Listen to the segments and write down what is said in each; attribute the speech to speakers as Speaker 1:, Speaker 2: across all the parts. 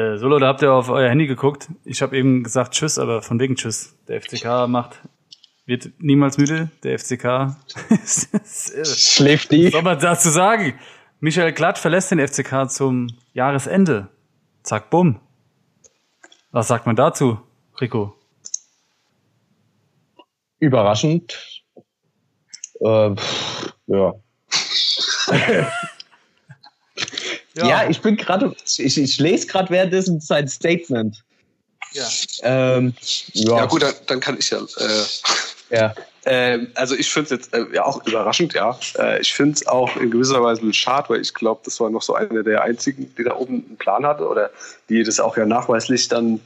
Speaker 1: Äh, so Leute, habt ihr auf euer Handy geguckt? Ich habe eben gesagt Tschüss, aber von wegen Tschüss. Der FCK macht, wird niemals müde. Der FCK
Speaker 2: schläft die.
Speaker 1: Was soll man dazu sagen? Michael Glatt verlässt den FCK zum Jahresende. Zack, bumm. Was sagt man dazu, Rico?
Speaker 2: Überraschend. Äh, pff, ja. ja. ja. ich bin gerade, ich, ich lese gerade währenddessen sein Statement.
Speaker 3: Ja. Ähm, ja. ja. gut, dann, dann, kann ich ja. Äh, ja. Äh, also ich finde es jetzt äh, ja auch überraschend, ja. Äh, ich finde es auch in gewisser Weise ein schade, weil ich glaube, das war noch so einer der einzigen, die da oben einen Plan hatte oder die das auch ja nachweislich dann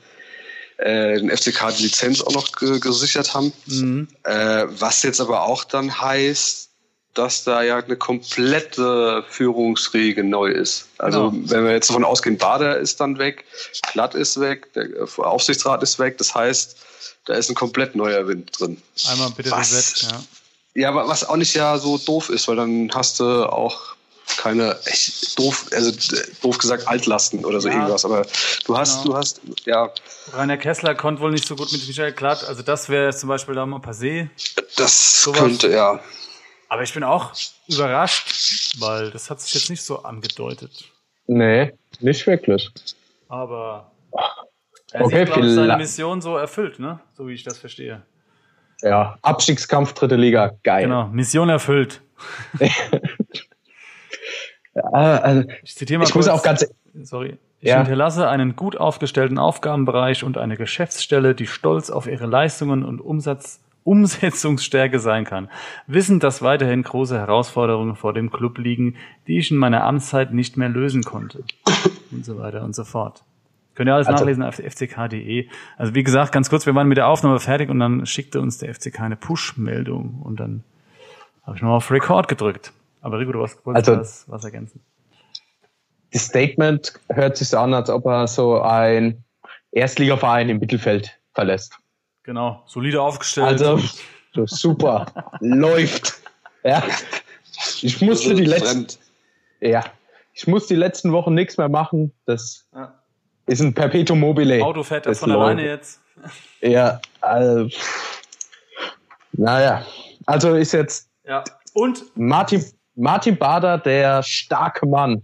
Speaker 3: äh, den FCK die Lizenz auch noch gesichert haben. Mhm. Äh, was jetzt aber auch dann heißt, dass da ja eine komplette Führungsriege neu ist. Also genau. wenn wir jetzt davon ausgehen, Bader ist dann weg, Glatt ist weg, der Aufsichtsrat ist weg, das heißt, da ist ein komplett neuer Wind drin.
Speaker 1: Einmal bitte was, Reset, ja.
Speaker 3: Ja, aber was auch nicht ja so doof ist, weil dann hast du auch keine echt doof, also doof gesagt Altlasten oder so ja, irgendwas. Aber du hast, genau. du hast, ja.
Speaker 1: Rainer Kessler konnte wohl nicht so gut mit Michael Klatt. Also das wäre zum Beispiel da mal passé.
Speaker 3: Das Sowas. könnte, ja.
Speaker 1: Aber ich bin auch überrascht, weil das hat sich jetzt nicht so angedeutet.
Speaker 2: Nee, nicht wirklich.
Speaker 1: Aber er okay, ich, seine Mission so erfüllt, ne? So wie ich das verstehe.
Speaker 2: Ja, Abstiegskampf dritte Liga, geil. Genau,
Speaker 1: Mission erfüllt.
Speaker 2: ja, also, ich zitiere mal ich kurz, muss auch ganz
Speaker 1: sorry. Ich ja. hinterlasse einen gut aufgestellten Aufgabenbereich und eine Geschäftsstelle, die stolz auf ihre Leistungen und Umsatz, Umsetzungsstärke sein kann. Wissend, dass weiterhin große Herausforderungen vor dem Club liegen, die ich in meiner Amtszeit nicht mehr lösen konnte. und so weiter und so fort. Könnt ihr alles also, nachlesen auf fck.de. Also wie gesagt, ganz kurz, wir waren mit der Aufnahme fertig und dann schickte uns der FCK eine Push-Meldung und dann habe ich nochmal auf Record gedrückt. Aber Rico, du wolltest also, was, was ergänzen.
Speaker 2: Das Statement hört sich so an, als ob er so ein Erstligaverein im Mittelfeld verlässt.
Speaker 1: Genau, solide aufgestellt.
Speaker 2: Also super, läuft. Ja, ich musste die letzten, ja, ich muss die letzten Wochen nichts mehr machen. Das ja ist ein Perpetuum mobile.
Speaker 1: Auto fährt das von alleine jetzt.
Speaker 2: Ja, also, naja. Also ist jetzt
Speaker 1: ja. Und
Speaker 2: Martin, Martin Bader, der starke Mann.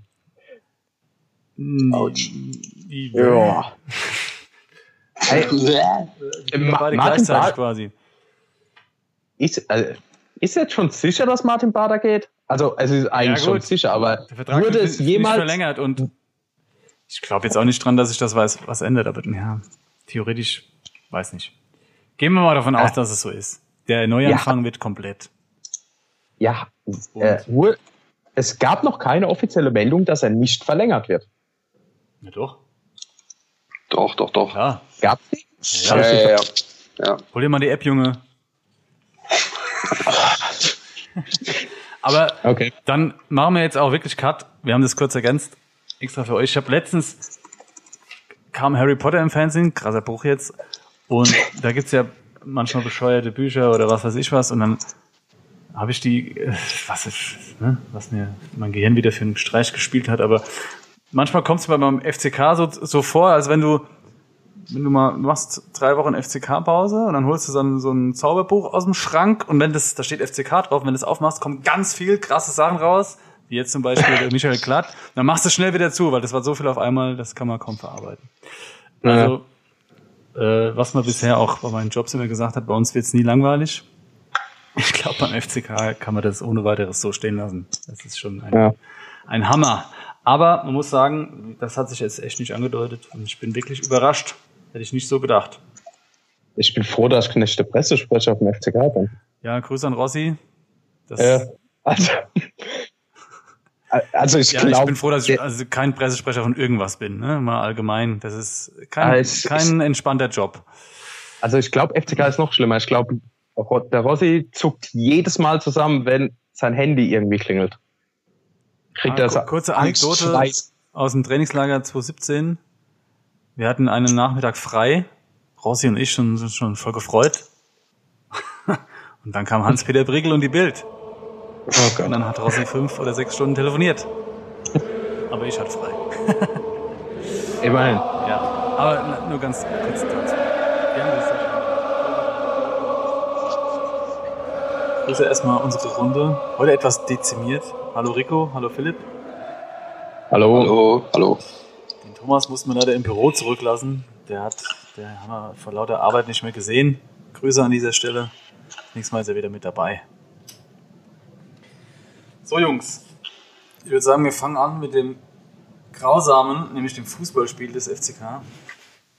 Speaker 1: Autsch. Ja. Hey, Ma Martin Bader quasi.
Speaker 2: Ist, also, ist jetzt schon sicher, dass Martin Bader geht? Also, es ist eigentlich ja, schon sicher, aber würde es jemals
Speaker 1: verlängert und ich glaube jetzt auch nicht dran, dass ich das weiß, was ändert, aber ja, theoretisch, weiß nicht. Gehen wir mal davon aus, dass es so ist. Der Neuanfang ja. wird komplett.
Speaker 2: Ja, äh, es gab noch keine offizielle Meldung, dass er nicht verlängert wird.
Speaker 1: Ja, doch.
Speaker 3: Doch, doch, doch.
Speaker 1: Ja.
Speaker 2: Gab's
Speaker 3: nicht? Ja, ja, ja, ja. ja.
Speaker 1: Hol dir mal die App, Junge. Aber okay. dann machen wir jetzt auch wirklich Cut. Wir haben das kurz ergänzt extra für euch. Ich habe letztens kam Harry Potter im Fernsehen, krasser Buch jetzt, und da gibt's ja manchmal bescheuerte Bücher oder was weiß ich was, und dann habe ich die, äh, was, ist, ne, was mir mein Gehirn wieder für einen Streich gespielt hat, aber manchmal kommt es bei meinem FCK so, so vor, als wenn du, wenn du mal machst drei Wochen FCK-Pause und dann holst du so ein, so ein Zauberbuch aus dem Schrank und wenn das, da steht FCK drauf, wenn du das aufmachst, kommen ganz viel krasse Sachen raus wie jetzt zum Beispiel der Michael Klatt, dann machst du schnell wieder zu, weil das war so viel auf einmal, das kann man kaum verarbeiten. Also, äh, was man bisher auch bei meinen Jobs immer gesagt hat, bei uns wird's nie langweilig. Ich glaube, beim FCK kann man das ohne weiteres so stehen lassen. Das ist schon ein, ja. ein Hammer. Aber man muss sagen, das hat sich jetzt echt nicht angedeutet und ich bin wirklich überrascht. Hätte ich nicht so gedacht.
Speaker 2: Ich bin froh, dass ich nicht der Pressesprecher auf dem FCK bin.
Speaker 1: Ja, Grüße an Rossi.
Speaker 2: Das äh, also, also ich
Speaker 1: ja,
Speaker 2: glaube,
Speaker 1: ich bin froh, dass ich also kein Pressesprecher von irgendwas bin. Ne? Mal allgemein, das ist kein, also kein entspannter Job.
Speaker 2: Also ich glaube, FCK ist noch schlimmer. Ich glaube, der Rossi zuckt jedes Mal zusammen, wenn sein Handy irgendwie klingelt.
Speaker 1: Kriegt ah, das kurze Anekdote aus dem Trainingslager 2017. Wir hatten einen Nachmittag frei. Rossi und ich schon, sind schon voll gefreut. und dann kam Hans-Peter Brigel und die Bild. Oh. Und dann hat Rossi fünf oder sechs Stunden telefoniert. Aber ich hatte frei.
Speaker 2: Immerhin.
Speaker 1: Aber nur ganz kurz dazu. Grüße erstmal unsere Runde. Heute etwas dezimiert. Hallo Rico, hallo Philipp.
Speaker 3: Hallo. Hallo. Hallo.
Speaker 1: Den Thomas mussten wir leider im Büro zurücklassen. Der hat, der haben wir vor lauter Arbeit nicht mehr gesehen. Grüße an dieser Stelle. Nächstes Mal ist er wieder mit dabei. So Jungs, ich würde sagen, wir fangen an mit dem grausamen, nämlich dem Fußballspiel des FCK.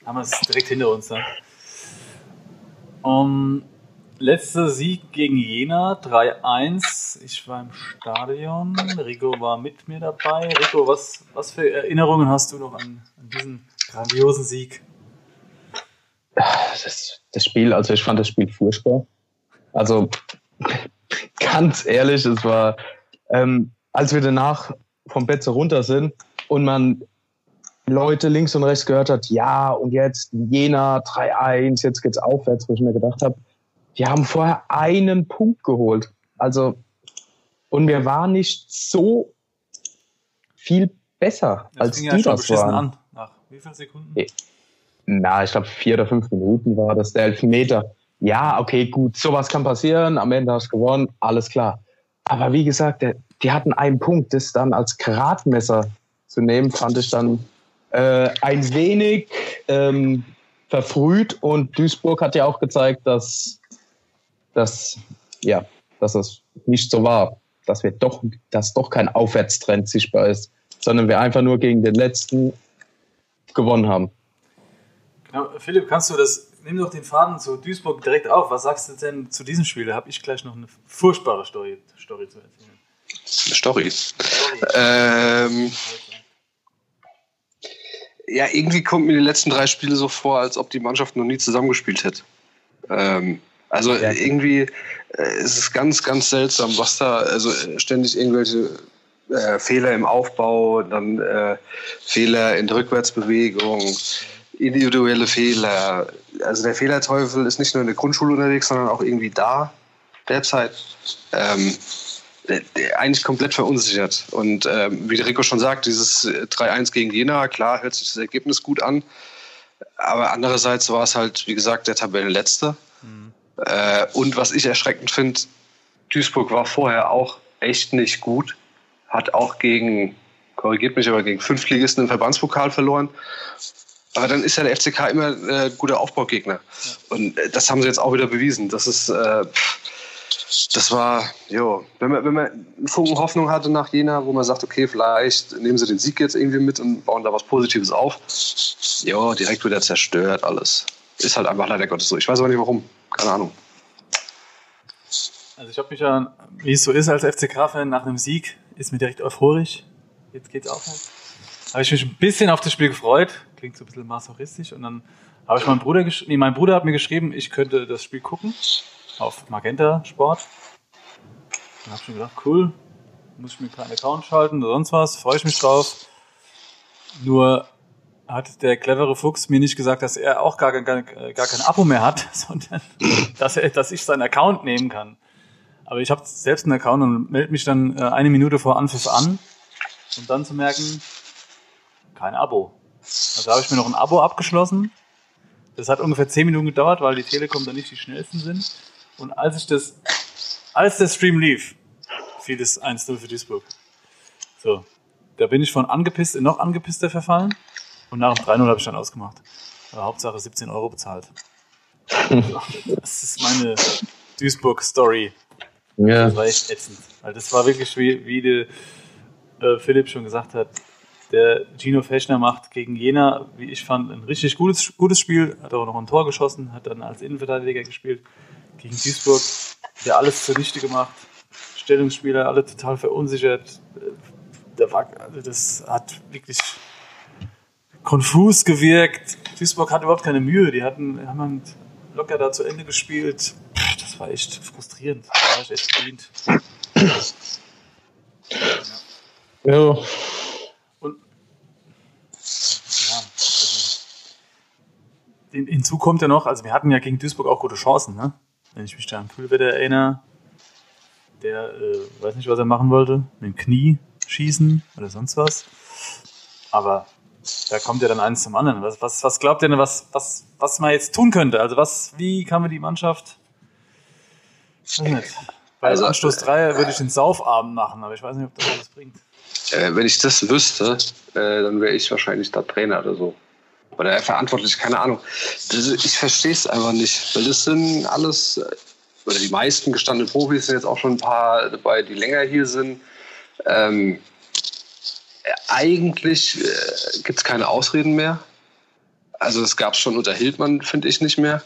Speaker 1: Haben wir es direkt hinter uns da. Um, letzter Sieg gegen Jena, 3-1. Ich war im Stadion. Rico war mit mir dabei. Rico, was, was für Erinnerungen hast du noch an, an diesen grandiosen Sieg?
Speaker 2: Das, das, Spiel, also ich fand das Spiel furchtbar. Also ganz ehrlich, es war, ähm, als wir danach vom Bett so runter sind und man Leute links und rechts gehört hat, ja, und jetzt Jena 3-1, jetzt geht's aufwärts, wo ich mir gedacht habe, wir haben vorher einen Punkt geholt. Also, und wir waren nicht so viel besser, das als die ja das waren. An. Nach wie vielen Sekunden? Na, ich glaube, vier oder fünf Minuten war das der Elfmeter. Ja, okay, gut, sowas kann passieren. Am Ende hast du gewonnen, alles klar. Aber wie gesagt, die hatten einen Punkt, das dann als Gradmesser zu nehmen, fand ich dann äh, ein wenig ähm, verfrüht. Und Duisburg hat ja auch gezeigt, dass, dass, ja, dass es nicht so war, dass wir doch, dass doch kein Aufwärtstrend sichtbar ist, sondern wir einfach nur gegen den letzten gewonnen haben.
Speaker 1: Genau, Philipp, kannst du das, nimm doch den Faden zu Duisburg direkt auf. Was sagst du denn zu diesem Spiel? Da habe ich gleich noch eine furchtbare Story, Story zu erzählen.
Speaker 3: Stories. Ähm, ja, irgendwie kommt mir die letzten drei Spiele so vor, als ob die Mannschaft noch nie zusammengespielt hätte. Ähm, also ja. irgendwie äh, ist es ganz, ganz seltsam, was da, also ständig irgendwelche äh, Fehler im Aufbau, dann äh, Fehler in der Rückwärtsbewegung, individuelle Fehler. Also der Fehlerteufel ist nicht nur in der Grundschule unterwegs, sondern auch irgendwie da derzeit. Ähm, eigentlich komplett verunsichert. Und ähm, wie der Rico schon sagt, dieses 3-1 gegen Jena, klar hört sich das Ergebnis gut an. Aber andererseits war es halt, wie gesagt, der Tabellenletzte. Äh, und was ich erschreckend finde, Duisburg war vorher auch echt nicht gut. Hat auch gegen, korrigiert mich, aber gegen Fünftligisten im Verbandspokal verloren. Aber dann ist ja der FCK immer äh, guter Aufbaugegner. Ja. Und äh, das haben sie jetzt auch wieder bewiesen. Das ist, äh, das war, jo, wenn man, wenn man einen Funken Hoffnung hatte nach Jena, wo man sagt, okay, vielleicht nehmen sie den Sieg jetzt irgendwie mit und bauen da was Positives auf, jo, direkt wieder zerstört alles. Ist halt einfach leider Gottes so. Ich weiß aber nicht warum. Keine Ahnung.
Speaker 1: Also ich habe mich ja, wie es so ist als FCK-Fan, nach einem Sieg ist mir direkt euphorisch. Jetzt geht's aufwärts. Habe ich mich ein bisschen auf das Spiel gefreut. Klingt so ein bisschen masochistisch. Und dann habe ich meinen Bruder geschrieben, nee, mein Bruder hat mir geschrieben, ich könnte das Spiel gucken auf Magenta Sport. Dann habe ich mir gedacht, cool, muss ich mir keinen Account schalten oder sonst was, freue ich mich drauf. Nur hat der clevere Fuchs mir nicht gesagt, dass er auch gar, gar, gar kein Abo mehr hat, sondern dass, er, dass ich seinen Account nehmen kann. Aber ich habe selbst einen Account und melde mich dann äh, eine Minute vor Anpfiff an, um dann zu merken, kein Abo. Also habe ich mir noch ein Abo abgeschlossen. Das hat ungefähr zehn Minuten gedauert, weil die Telekom dann nicht die schnellsten sind. Und als ich das, als der Stream lief, fiel es 1-0 für Duisburg. So. Da bin ich von angepisst in noch angepisster verfallen. Und nach dem 3-0 habe ich dann ausgemacht. Aber Hauptsache 17 Euro bezahlt. das ist meine Duisburg-Story. Ja. Das war echt ätzend. Weil das war wirklich, wie, wie die, äh, Philipp schon gesagt hat, der Gino Fechner macht gegen Jena, wie ich fand, ein richtig gutes, gutes Spiel. Hat auch noch ein Tor geschossen, hat dann als Innenverteidiger gespielt gegen Duisburg, der alles zunichte gemacht. Stellungsspieler, alle total verunsichert. Also das hat wirklich konfus gewirkt. Duisburg hat überhaupt keine Mühe. Die hatten, haben locker da zu Ende gespielt. Das war echt frustrierend. Da war echt bedient.
Speaker 2: Ja. ja.
Speaker 1: Und ja, also, hinzu kommt ja noch, also wir hatten ja gegen Duisburg auch gute Chancen, ne? wenn ich mich da an Kühlwetter erinnere, der äh, weiß nicht, was er machen wollte, mit dem Knie schießen oder sonst was. Aber da kommt ja dann eins zum anderen. Was, was, was glaubt ihr denn, was, was, was man jetzt tun könnte? Also was, wie kann man die Mannschaft. Bei also, Anstoß 3 würde ich den Saufabend machen, aber ich weiß nicht, ob das was bringt.
Speaker 3: Äh, wenn ich das wüsste, äh, dann wäre ich wahrscheinlich der Trainer oder so. Oder verantwortlich, keine Ahnung. Das, ich verstehe es einfach nicht, weil das sind alles, äh, oder die meisten gestandenen Profis sind jetzt auch schon ein paar dabei, die länger hier sind. Ähm, eigentlich äh, gibt es keine Ausreden mehr. Also es gab es schon unter Hildmann, finde ich, nicht mehr.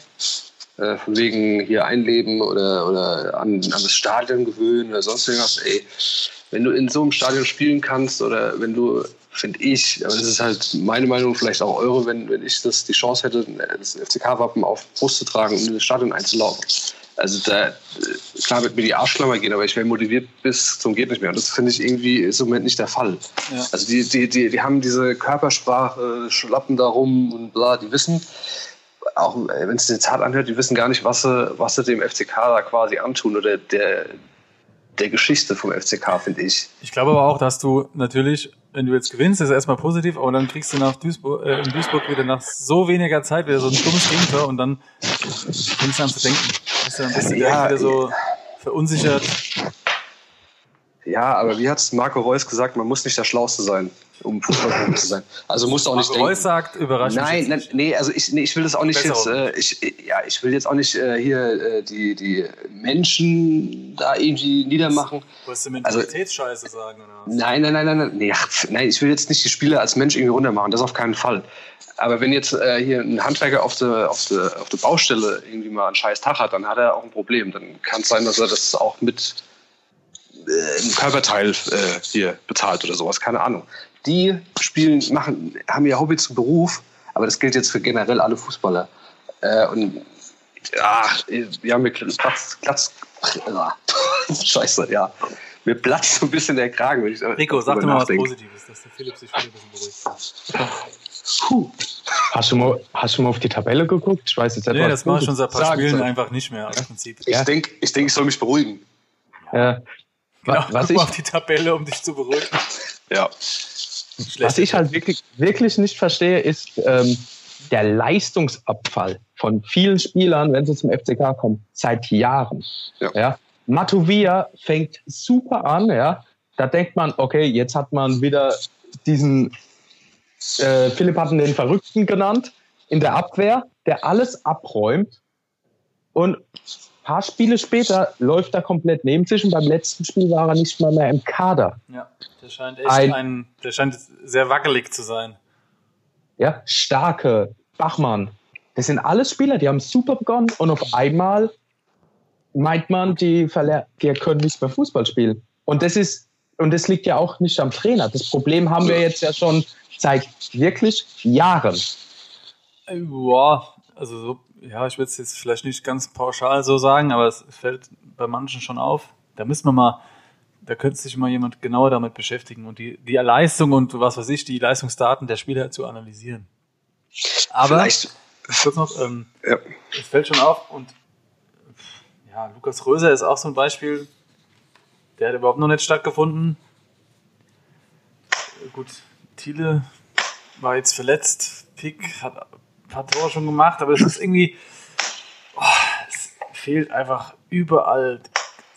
Speaker 3: Äh, von wegen hier einleben oder, oder an, an das Stadion gewöhnen oder sonst irgendwas. Ey, wenn du in so einem Stadion spielen kannst oder wenn du, finde ich, aber das ist halt meine Meinung, vielleicht auch eure, wenn, wenn ich das die Chance hätte, das FCK-Wappen auf Brust zu tragen und in das Stadion einzulaufen, also da, klar wird mir die Arschklammer gehen, aber ich wäre motiviert bis zum geht nicht mehr. Und das finde ich irgendwie ist im Moment nicht der Fall. Ja. Also die, die, die, die haben diese Körpersprache, schlappen da rum und bla, die wissen, auch wenn es jetzt hart anhört, die wissen gar nicht, was sie, was sie dem FCK da quasi antun oder der, der Geschichte vom FCK, finde ich.
Speaker 1: Ich glaube aber auch, dass du natürlich, wenn du jetzt gewinnst, ist erstmal positiv, aber dann kriegst du nach Duisburg, äh, in Duisburg wieder nach so weniger Zeit wieder so ein dummes Gegentor und dann fängst du an zu denken. Bist du dann bist du ja, wieder so verunsichert.
Speaker 3: Ja, aber wie hat es Marco Reus gesagt, man muss nicht der Schlauste sein um Fußballprofi zu sein. Also musst du auch nicht
Speaker 1: Marco Reus sagt, überraschend.
Speaker 3: Nein, nein, nee, also ich, nee, ich will das auch nicht jetzt, äh, ich, ja, ich will jetzt auch nicht äh, hier äh, die, die Menschen da irgendwie niedermachen.
Speaker 1: Wolltest du Mentalitätsscheiße also, sagen, oder
Speaker 3: Nein, nein, nein, nein, nein, nee, ach, nein, ich will jetzt nicht die Spieler als Mensch irgendwie runtermachen, das auf keinen Fall. Aber wenn jetzt äh, hier ein Handwerker auf der auf der auf der Baustelle irgendwie mal einen scheiß Tag hat, dann hat er auch ein Problem. Dann kann es sein, dass er das auch mit ein Körperteil äh, hier bezahlt oder sowas, keine Ahnung die spielen, machen, haben ihr Hobby zum Beruf, aber das gilt jetzt für generell alle Fußballer. Äh, und ja, wir haben mir Platz, Platz, Scheiße, ja. Mir platzt so ein bisschen der Kragen, wenn ich
Speaker 1: Rico, sag dir mal was Positives, dass der Philipp sich ein bisschen
Speaker 2: beruhigt. Puh. Hast du, mal, hast du mal auf die Tabelle geguckt? Ich weiß jetzt
Speaker 1: etwas. Nee, das mache ich schon seit ein paar Spielen einfach nicht mehr als Prinzip.
Speaker 3: Ich denke, ich, denk, ich soll mich beruhigen.
Speaker 1: Ja. Genau, was guck ich, mal auf die Tabelle, um dich zu beruhigen.
Speaker 3: Ja.
Speaker 2: Was ich halt wirklich, wirklich nicht verstehe, ist ähm, der Leistungsabfall von vielen Spielern, wenn sie zum FCK kommen, seit Jahren. Ja. ja. Matuvia fängt super an, ja. Da denkt man, okay, jetzt hat man wieder diesen, äh, Philipp hat ihn den Verrückten genannt, in der Abwehr, der alles abräumt. Und paar Spiele später läuft er komplett neben sich und beim letzten Spiel war er nicht mal mehr im Kader.
Speaker 1: Ja, der scheint echt ein, ein der scheint sehr wackelig zu sein.
Speaker 2: Ja, starke, Bachmann. Das sind alles Spieler, die haben super begonnen und auf einmal meint man, die, die können nicht mehr Fußball spielen. Und das ist, und das liegt ja auch nicht am Trainer. Das Problem haben wir jetzt ja schon seit wirklich Jahren.
Speaker 1: Boah, also so ja, ich würde es jetzt vielleicht nicht ganz pauschal so sagen, aber es fällt bei manchen schon auf. Da müssen wir mal, da könnte sich mal jemand genauer damit beschäftigen und die, die Leistung und was weiß ich, die Leistungsdaten der Spieler zu analysieren. Aber vielleicht. kurz noch, ähm, ja. es fällt schon auf und ja, Lukas Röser ist auch so ein Beispiel, der hat überhaupt noch nicht stattgefunden. Gut, Thiele war jetzt verletzt, Pick hat paar Tore schon gemacht, aber es ist irgendwie, oh, es fehlt einfach überall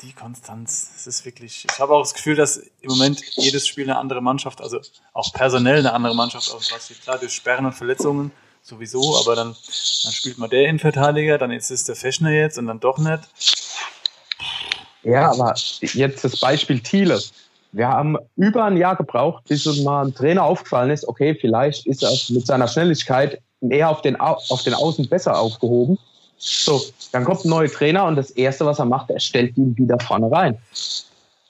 Speaker 1: die Konstanz. Es ist wirklich, ich habe auch das Gefühl, dass im Moment jedes Spiel eine andere Mannschaft, also auch personell eine andere Mannschaft aussieht. Klar, durch Sperren und Verletzungen sowieso, aber dann, dann spielt man der Innenverteidiger, dann ist es der Feschner jetzt und dann doch nicht.
Speaker 2: Ja, aber jetzt das Beispiel Thiele. Wir haben über ein Jahr gebraucht, bis uns mal ein Trainer aufgefallen ist, okay, vielleicht ist er mit seiner Schnelligkeit eher auf den, auf den Außen besser aufgehoben. So, dann kommt ein neuer Trainer und das Erste, was er macht, er stellt ihn wieder vorne rein.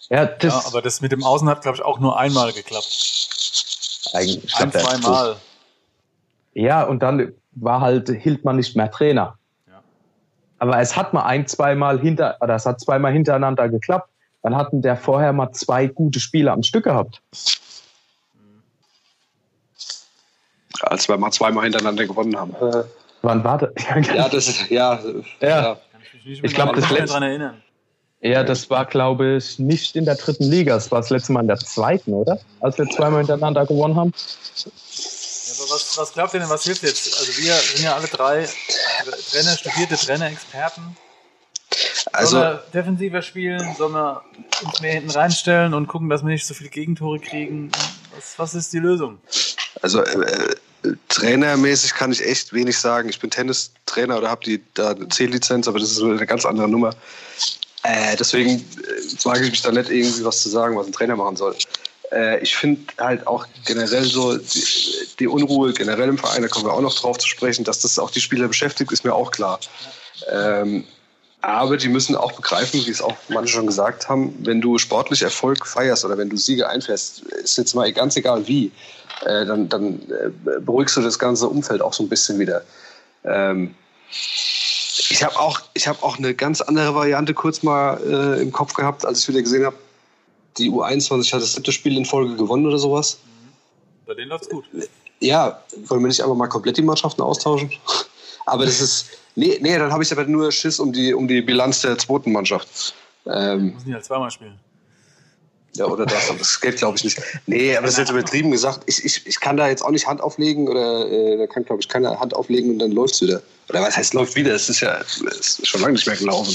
Speaker 1: Ja, das ja aber das mit dem Außen hat, glaube ich, auch nur einmal geklappt.
Speaker 2: Eigentlich ein, zweimal. Ja, und dann war halt Hildmann nicht mehr Trainer. Ja. Aber es hat mal ein, zweimal hinter, oder es hat zweimal hintereinander geklappt. Dann hatten der vorher mal zwei gute Spiele am Stück gehabt.
Speaker 3: Als wir mal zweimal hintereinander gewonnen haben. Äh,
Speaker 2: wann war das?
Speaker 3: ja, das ist, ja.
Speaker 2: ja. ja. Ich, ich glaube, das letzte. erinnern. Ja, das war, glaube ich, nicht in der dritten Liga. Das war das letzte Mal in der zweiten, oder? Als wir zweimal hintereinander gewonnen haben.
Speaker 1: was glaubt ihr denn, was hilft jetzt? Also wir sind ja alle drei Trainer, studierte Trainer, Experten. Also, sollen wir defensiver spielen? Sollen wir uns mehr hinten reinstellen und gucken, dass wir nicht so viele Gegentore kriegen? Was, was ist die Lösung?
Speaker 3: Also äh, trainermäßig kann ich echt wenig sagen. Ich bin Tennistrainer oder habe da eine C-Lizenz, aber das ist eine ganz andere Nummer. Äh, deswegen äh, wage ich mich da nicht irgendwie was zu sagen, was ein Trainer machen soll. Äh, ich finde halt auch generell so die, die, Unruhe generell im Verein, da kommen wir auch noch drauf zu sprechen, dass das auch die Spieler beschäftigt, ist mir auch klar. Ähm, aber die müssen auch begreifen, wie es auch manche schon gesagt haben, wenn du sportlich Erfolg feierst oder wenn du Siege einfährst, ist jetzt mal ganz egal wie, äh, dann, dann äh, beruhigst du das ganze Umfeld auch so ein bisschen wieder. Ähm, ich habe auch, hab auch eine ganz andere Variante kurz mal äh, im Kopf gehabt, als ich wieder gesehen habe, die U21 hat das siebte Spiel in Folge gewonnen oder sowas.
Speaker 1: Bei denen läuft's gut.
Speaker 3: Ja, wollen wir nicht einfach mal komplett die Mannschaften austauschen? Aber das ist, nee, nee dann habe ich aber nur Schiss um die, um die Bilanz der zweiten Mannschaft.
Speaker 1: Ähm, Müssen die halt zweimal spielen.
Speaker 3: Ja, oder das, das geht, glaube ich, nicht. Nee, aber das ist jetzt übertrieben gesagt. Ich, ich, ich kann da jetzt auch nicht Hand auflegen oder äh, da kann, glaube ich, keiner Hand auflegen und dann läuft es wieder. Oder was heißt läuft wieder? Es ist ja es ist schon lange nicht mehr gelaufen.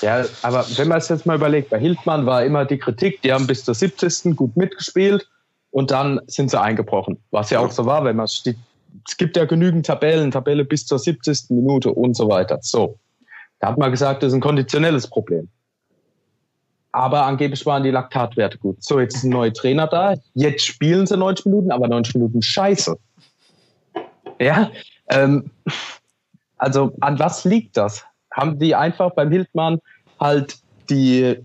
Speaker 2: Ja, aber wenn man es jetzt mal überlegt, bei Hildmann war immer die Kritik, die haben bis zur 70. gut mitgespielt und dann sind sie eingebrochen. Was ja auch so war, wenn man steht, es gibt ja genügend Tabellen, Tabelle bis zur 70. Minute und so weiter. So. Da hat man gesagt, das ist ein konditionelles Problem. Aber angeblich waren die Laktatwerte gut. So, jetzt ist ein neuer Trainer da. Jetzt spielen sie 90 Minuten, aber 90 Minuten scheiße. Ja, ähm, also an was liegt das? Haben die einfach beim Hildmann halt die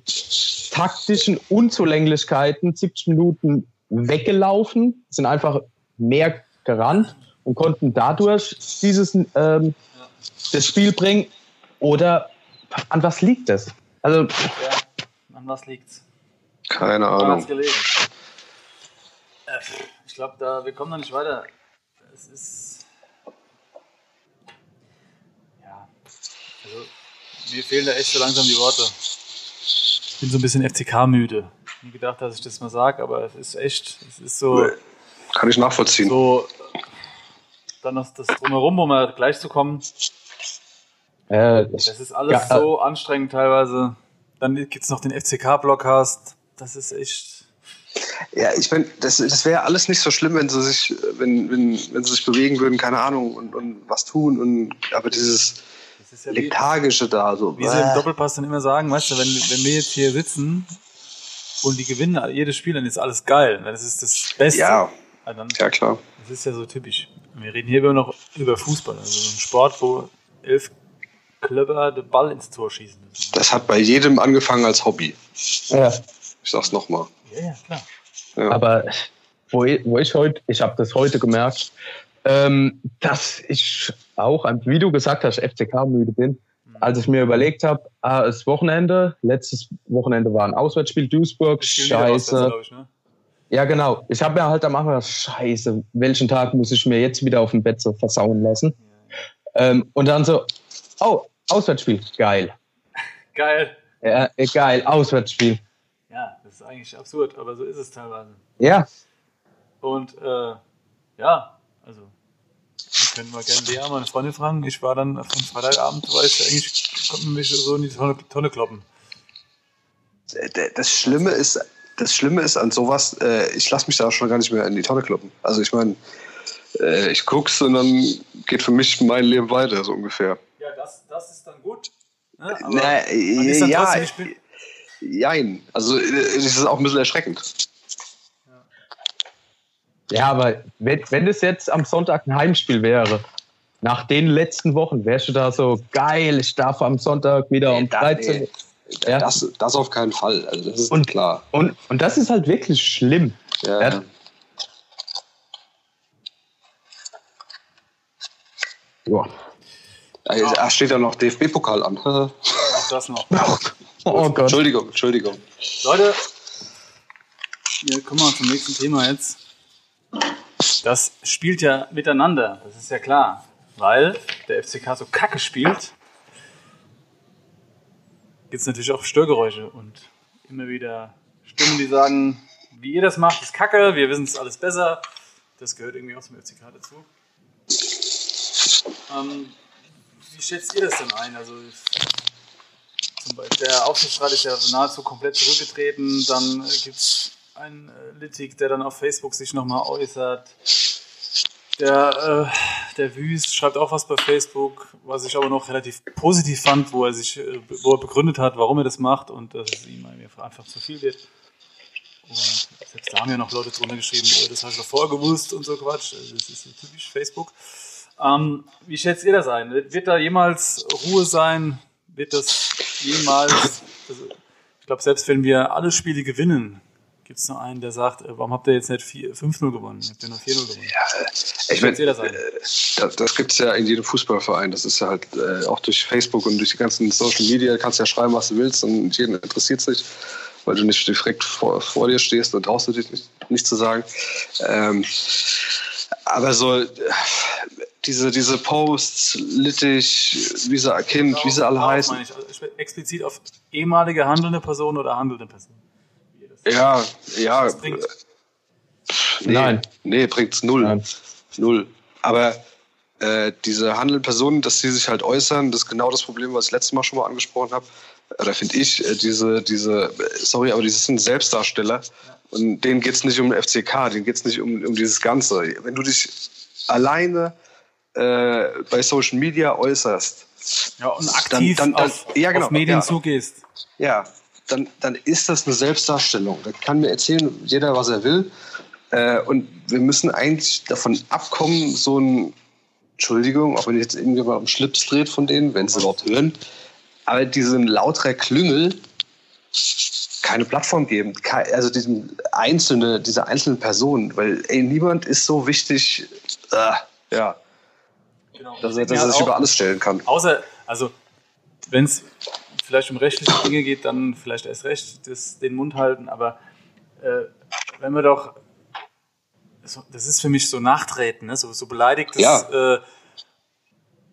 Speaker 2: taktischen Unzulänglichkeiten 70 Minuten weggelaufen, sind einfach mehr gerannt und konnten dadurch dieses ähm, das Spiel bringen? Oder an was liegt das? Also ja.
Speaker 1: An was liegt's?
Speaker 3: Keine Ahnung.
Speaker 1: Gelegen? Äh, ich glaube, da wir kommen da nicht weiter. Es ist ja, also mir fehlen da echt so langsam die Worte. Ich bin so ein bisschen FCK müde. Ich habe gedacht, dass ich das mal sage, aber es ist echt, es ist so.
Speaker 3: Kann ich nachvollziehen.
Speaker 1: So, dann noch das drumherum, um mal gleich zu kommen. Äh, das ist alles ja, so anstrengend teilweise. Dann gibt es noch den FCK-Blockcast. Das ist echt.
Speaker 3: Ja, ich meine, das, das wäre alles nicht so schlimm, wenn sie sich, wenn, wenn, wenn sie sich bewegen würden, keine Ahnung, und, und was tun. Und, aber dieses ja lethargische da so.
Speaker 1: Wie sie im Doppelpass dann immer sagen, weißt du, wenn, wenn wir jetzt hier sitzen und die gewinnen jedes Spiel, dann ist alles geil. Das ist das Beste.
Speaker 3: Ja, dann, ja klar.
Speaker 1: Das ist ja so typisch. Wir reden hier immer noch über Fußball, also ein Sport, wo elf Klöpper den Ball ins Tor schießen müssen.
Speaker 3: Das hat bei jedem angefangen als Hobby. Ja. Ich sag's nochmal.
Speaker 1: Ja, ja, klar.
Speaker 2: Ja. Aber wo ich, wo ich heute, ich habe das heute gemerkt, ähm, dass ich auch, wie du gesagt hast, FCK müde bin. Als ich mir überlegt habe, ah, das Wochenende, letztes Wochenende war ein Auswärtsspiel Duisburg, scheiße. Ich, ne? Ja, genau. Ich habe mir halt am Anfang gedacht, scheiße, welchen Tag muss ich mir jetzt wieder auf dem Bett so versauen lassen? Ja. Ähm, und dann so, oh, Auswärtsspiel, geil.
Speaker 1: Geil.
Speaker 2: Ja, geil, Auswärtsspiel.
Speaker 1: Ja, das ist eigentlich absurd, aber so ist es teilweise.
Speaker 2: Ja.
Speaker 1: Und äh, ja, also wir können mal gerne Lea, meine Freundin, fragen. Ich war dann von Freitagabend, weil ich eigentlich konnte mich so in die Tonne, Tonne kloppen.
Speaker 3: Das Schlimme ist, das Schlimme ist an sowas, äh, ich lasse mich da schon gar nicht mehr in die Tonne kloppen. Also ich meine, äh, ich guck's und dann geht für mich mein Leben weiter, so ungefähr.
Speaker 1: Ja, das, das ist dann gut. Ne?
Speaker 3: Aber Na, ja, jein. Also es ist auch ein bisschen erschreckend.
Speaker 2: Ja, aber wenn, wenn es jetzt am Sonntag ein Heimspiel wäre, nach den letzten Wochen, wärst du da so geil, ich darf am Sonntag wieder nee, um 13 Uhr.
Speaker 3: Ja. Das, das auf keinen Fall. Also das ist
Speaker 2: und,
Speaker 3: klar.
Speaker 2: Und, und das ist halt wirklich schlimm. Ja. ja.
Speaker 3: Ja. Da steht ja noch DFB-Pokal an.
Speaker 1: Auch das noch.
Speaker 3: Oh Gott. Entschuldigung, Entschuldigung.
Speaker 1: Leute, wir kommen mal zum nächsten Thema jetzt. Das spielt ja miteinander, das ist ja klar. Weil der FCK so kacke spielt, gibt es natürlich auch Störgeräusche und immer wieder Stimmen, die sagen, wie ihr das macht, ist kacke, wir wissen es alles besser. Das gehört irgendwie auch zum FCK dazu. Ähm, wie schätzt ihr das denn ein? Also der Aufsichtsrat ist ja nahezu komplett zurückgetreten. Dann äh, gibt es einen äh, Littig, der dann auf Facebook sich nochmal äußert. Der, äh, der Wüst schreibt auch was bei Facebook, was ich aber noch relativ positiv fand, wo er sich, äh, wo er begründet hat, warum er das macht und dass es ihm einfach zu viel wird. Und selbst da haben ja noch Leute drunter geschrieben, oh, das habe ich doch vorher gewusst und so Quatsch. Also das ist so typisch Facebook. Ähm, wie schätzt ihr das ein? Wird da jemals Ruhe sein? Wird das jemals, also ich glaube, selbst wenn wir alle Spiele gewinnen, gibt es noch einen, der sagt, äh, warum habt ihr jetzt nicht 5-0 gewonnen? Habt ihr nur 4-0 gewonnen? Ja,
Speaker 3: ich meine, das, äh, das gibt es ja in jedem Fußballverein. Das ist ja halt äh, auch durch Facebook und durch die ganzen Social Media, kannst ja schreiben, was du willst und jeden interessiert sich, weil du nicht direkt vor, vor dir stehst und traust du dich nicht, nicht zu sagen. Ähm, aber so, diese, diese Posts, Littich, wie sie Kind, wie sie alle heißen.
Speaker 1: Ich, also explizit auf ehemalige handelnde Personen oder handelnde Personen.
Speaker 3: Ja, ja. Nee, Nein. Nee, bringt's null. Nein. Null. Aber äh, diese handelnden Personen, dass sie sich halt äußern, das ist genau das Problem, was ich letztes Mal schon mal angesprochen habe. Oder finde ich, äh, diese, diese, sorry, aber die sind Selbstdarsteller. Ja. Und denen geht's nicht um den FCK, denen geht's nicht um, um dieses Ganze. Wenn du dich alleine äh, bei Social Media äußerst.
Speaker 1: Ja, und aktiv dann, dann, dann, auf, ja, genau, auf Medien ja, zugehst.
Speaker 3: Ja, dann, dann ist das eine Selbstdarstellung. Da kann mir erzählen jeder, was er will. Äh, und wir müssen eigentlich davon abkommen, so ein, Entschuldigung, auch wenn ich jetzt irgendwie mal am Schlips dreht von denen, wenn sie überhaupt hören, aber diesen lauter Klüngel keine Plattform geben, also diesen einzelne, diese einzelnen Personen, weil ey, niemand ist so wichtig, äh, ja, genau. dass, dass er sich über alles stellen kann.
Speaker 1: Außer, also wenn es vielleicht um rechtliche Dinge geht, dann vielleicht erst recht das, den Mund halten. Aber äh, wenn wir doch, das ist für mich so Nachtreten, ne? so, so beleidigt, ja. äh,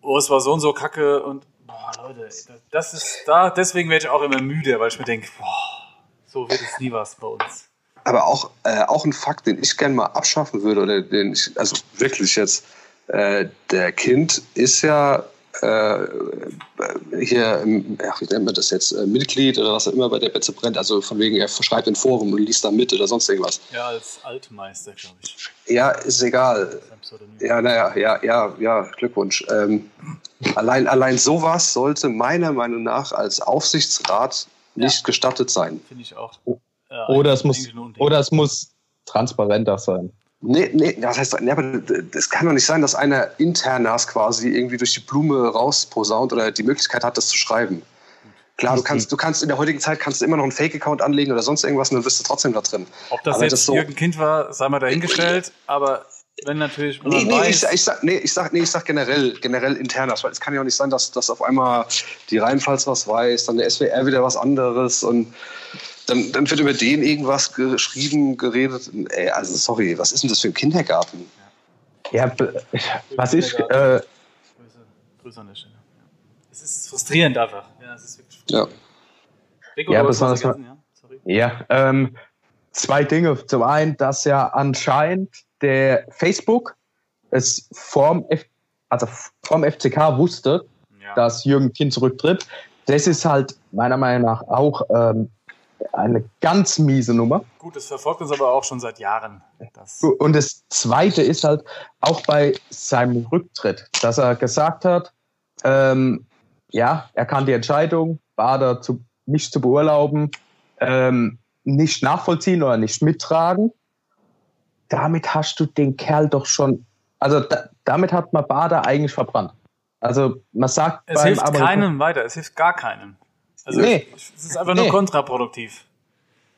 Speaker 1: oh, es war so und so kacke und boah, Leute, das ist da, deswegen werde ich auch immer müde, weil ich mir denke, boah, so wird es nie was bei uns.
Speaker 3: Aber auch, äh, auch ein Fakt, den ich gerne mal abschaffen würde, oder den ich, also wirklich jetzt, äh, der Kind ist ja äh, hier, ach, wie nennt man das jetzt, äh, Mitglied oder was auch immer bei der Betze brennt, also von wegen, er verschreibt ein Forum und liest da mit oder sonst irgendwas.
Speaker 1: Ja, als Altmeister, glaube ich.
Speaker 3: Ja, ist egal. Ja, naja, ja, ja, ja, Glückwunsch. Ähm, allein, allein sowas sollte meiner Meinung nach als Aufsichtsrat nicht ja. gestattet sein.
Speaker 1: Finde ich auch.
Speaker 2: oder, es muss, oder es muss transparenter sein.
Speaker 3: Nee, nee, das heißt, nee, aber es kann doch nicht sein, dass einer internas quasi irgendwie durch die Blume rausposaunt oder die Möglichkeit hat, das zu schreiben. Klar, du kannst, du kannst in der heutigen Zeit kannst du immer noch einen Fake-Account anlegen oder sonst irgendwas und dann bist du trotzdem da drin.
Speaker 1: Ob das aber jetzt das so, Jürgen Kind war, sei mal dahingestellt, aber wenn natürlich
Speaker 3: nee, nee, ich, ich, sag, nee, ich sag, nee, ich sag generell, generell internas, weil es kann ja auch nicht sein, dass, dass auf einmal die Rheinpfalz was weiß, dann der SWR wieder was anderes und dann, dann wird über den irgendwas geschrieben, geredet. Ey, also sorry, was ist denn das für ein Kindergarten?
Speaker 2: Ja, was ich. Äh,
Speaker 1: Grüße an der Stelle. Es ist frustrierend einfach. Ja, es ist wirklich
Speaker 3: Ja.
Speaker 2: Rico, ja, besonders mal, ja, Sorry. ja ähm, zwei Dinge. Zum einen, dass ja anscheinend der Facebook es vorm, F also vom FCK wusste, ja. dass Jürgen Kind zurücktritt. Das ist halt meiner Meinung nach auch ähm, eine ganz miese Nummer.
Speaker 1: Gut, das verfolgt uns aber auch schon seit Jahren.
Speaker 2: Das und das Zweite ist halt auch bei seinem Rücktritt, dass er gesagt hat, ähm, ja, er kann die Entscheidung, Bader zu, nicht zu beurlauben, ähm, nicht nachvollziehen oder nicht mittragen. Damit hast du den Kerl doch schon, also da, damit hat man Bader eigentlich verbrannt. Also man sagt
Speaker 1: es hilft keinem weiter, es hilft gar keinem. Also nee. es ist einfach nur nee. kontraproduktiv.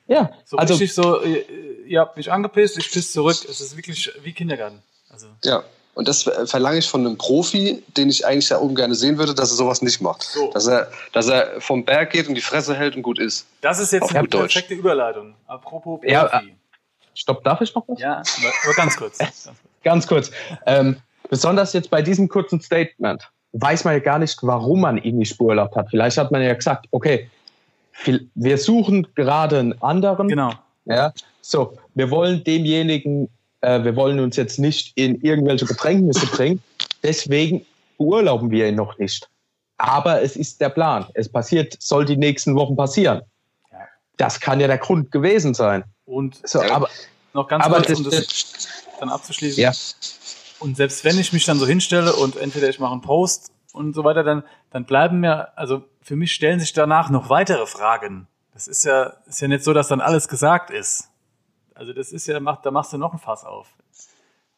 Speaker 2: Ja,
Speaker 1: so also richtig so, ihr, ihr habt mich angepisst, ich piss zurück. Es ist wirklich wie Kindergarten. Also.
Speaker 3: Ja, und das verlange ich von einem Profi, den ich eigentlich da oben gerne sehen würde, dass er sowas nicht macht. So. Dass, er, dass er vom Berg geht und die Fresse hält und gut ist.
Speaker 1: Das ist jetzt eine perfekte Überleitung. Apropos Profi.
Speaker 2: Ja, äh, stopp, darf ich noch was?
Speaker 1: Ja, aber ganz kurz.
Speaker 2: ganz kurz. Ähm, besonders jetzt bei diesem kurzen Statement weiß man ja gar nicht, warum man ihn nicht beurlaubt hat. Vielleicht hat man ja gesagt, okay, wir suchen gerade einen anderen.
Speaker 1: Genau.
Speaker 2: Ja, so, wir wollen demjenigen, äh, wir wollen uns jetzt nicht in irgendwelche Bedrängnisse bringen. Deswegen beurlauben wir ihn noch nicht. Aber es ist der Plan. Es passiert, soll die nächsten Wochen passieren. Das kann ja der Grund gewesen sein.
Speaker 1: Und so, aber, noch ganz aber kurz, das, um das dann abzuschließen. Ja. Und selbst wenn ich mich dann so hinstelle und entweder ich mache einen Post und so weiter, dann, dann bleiben mir, also für mich stellen sich danach noch weitere Fragen. Das ist ja, ist ja nicht so, dass dann alles gesagt ist. Also das ist ja, macht, da machst du noch ein Fass auf.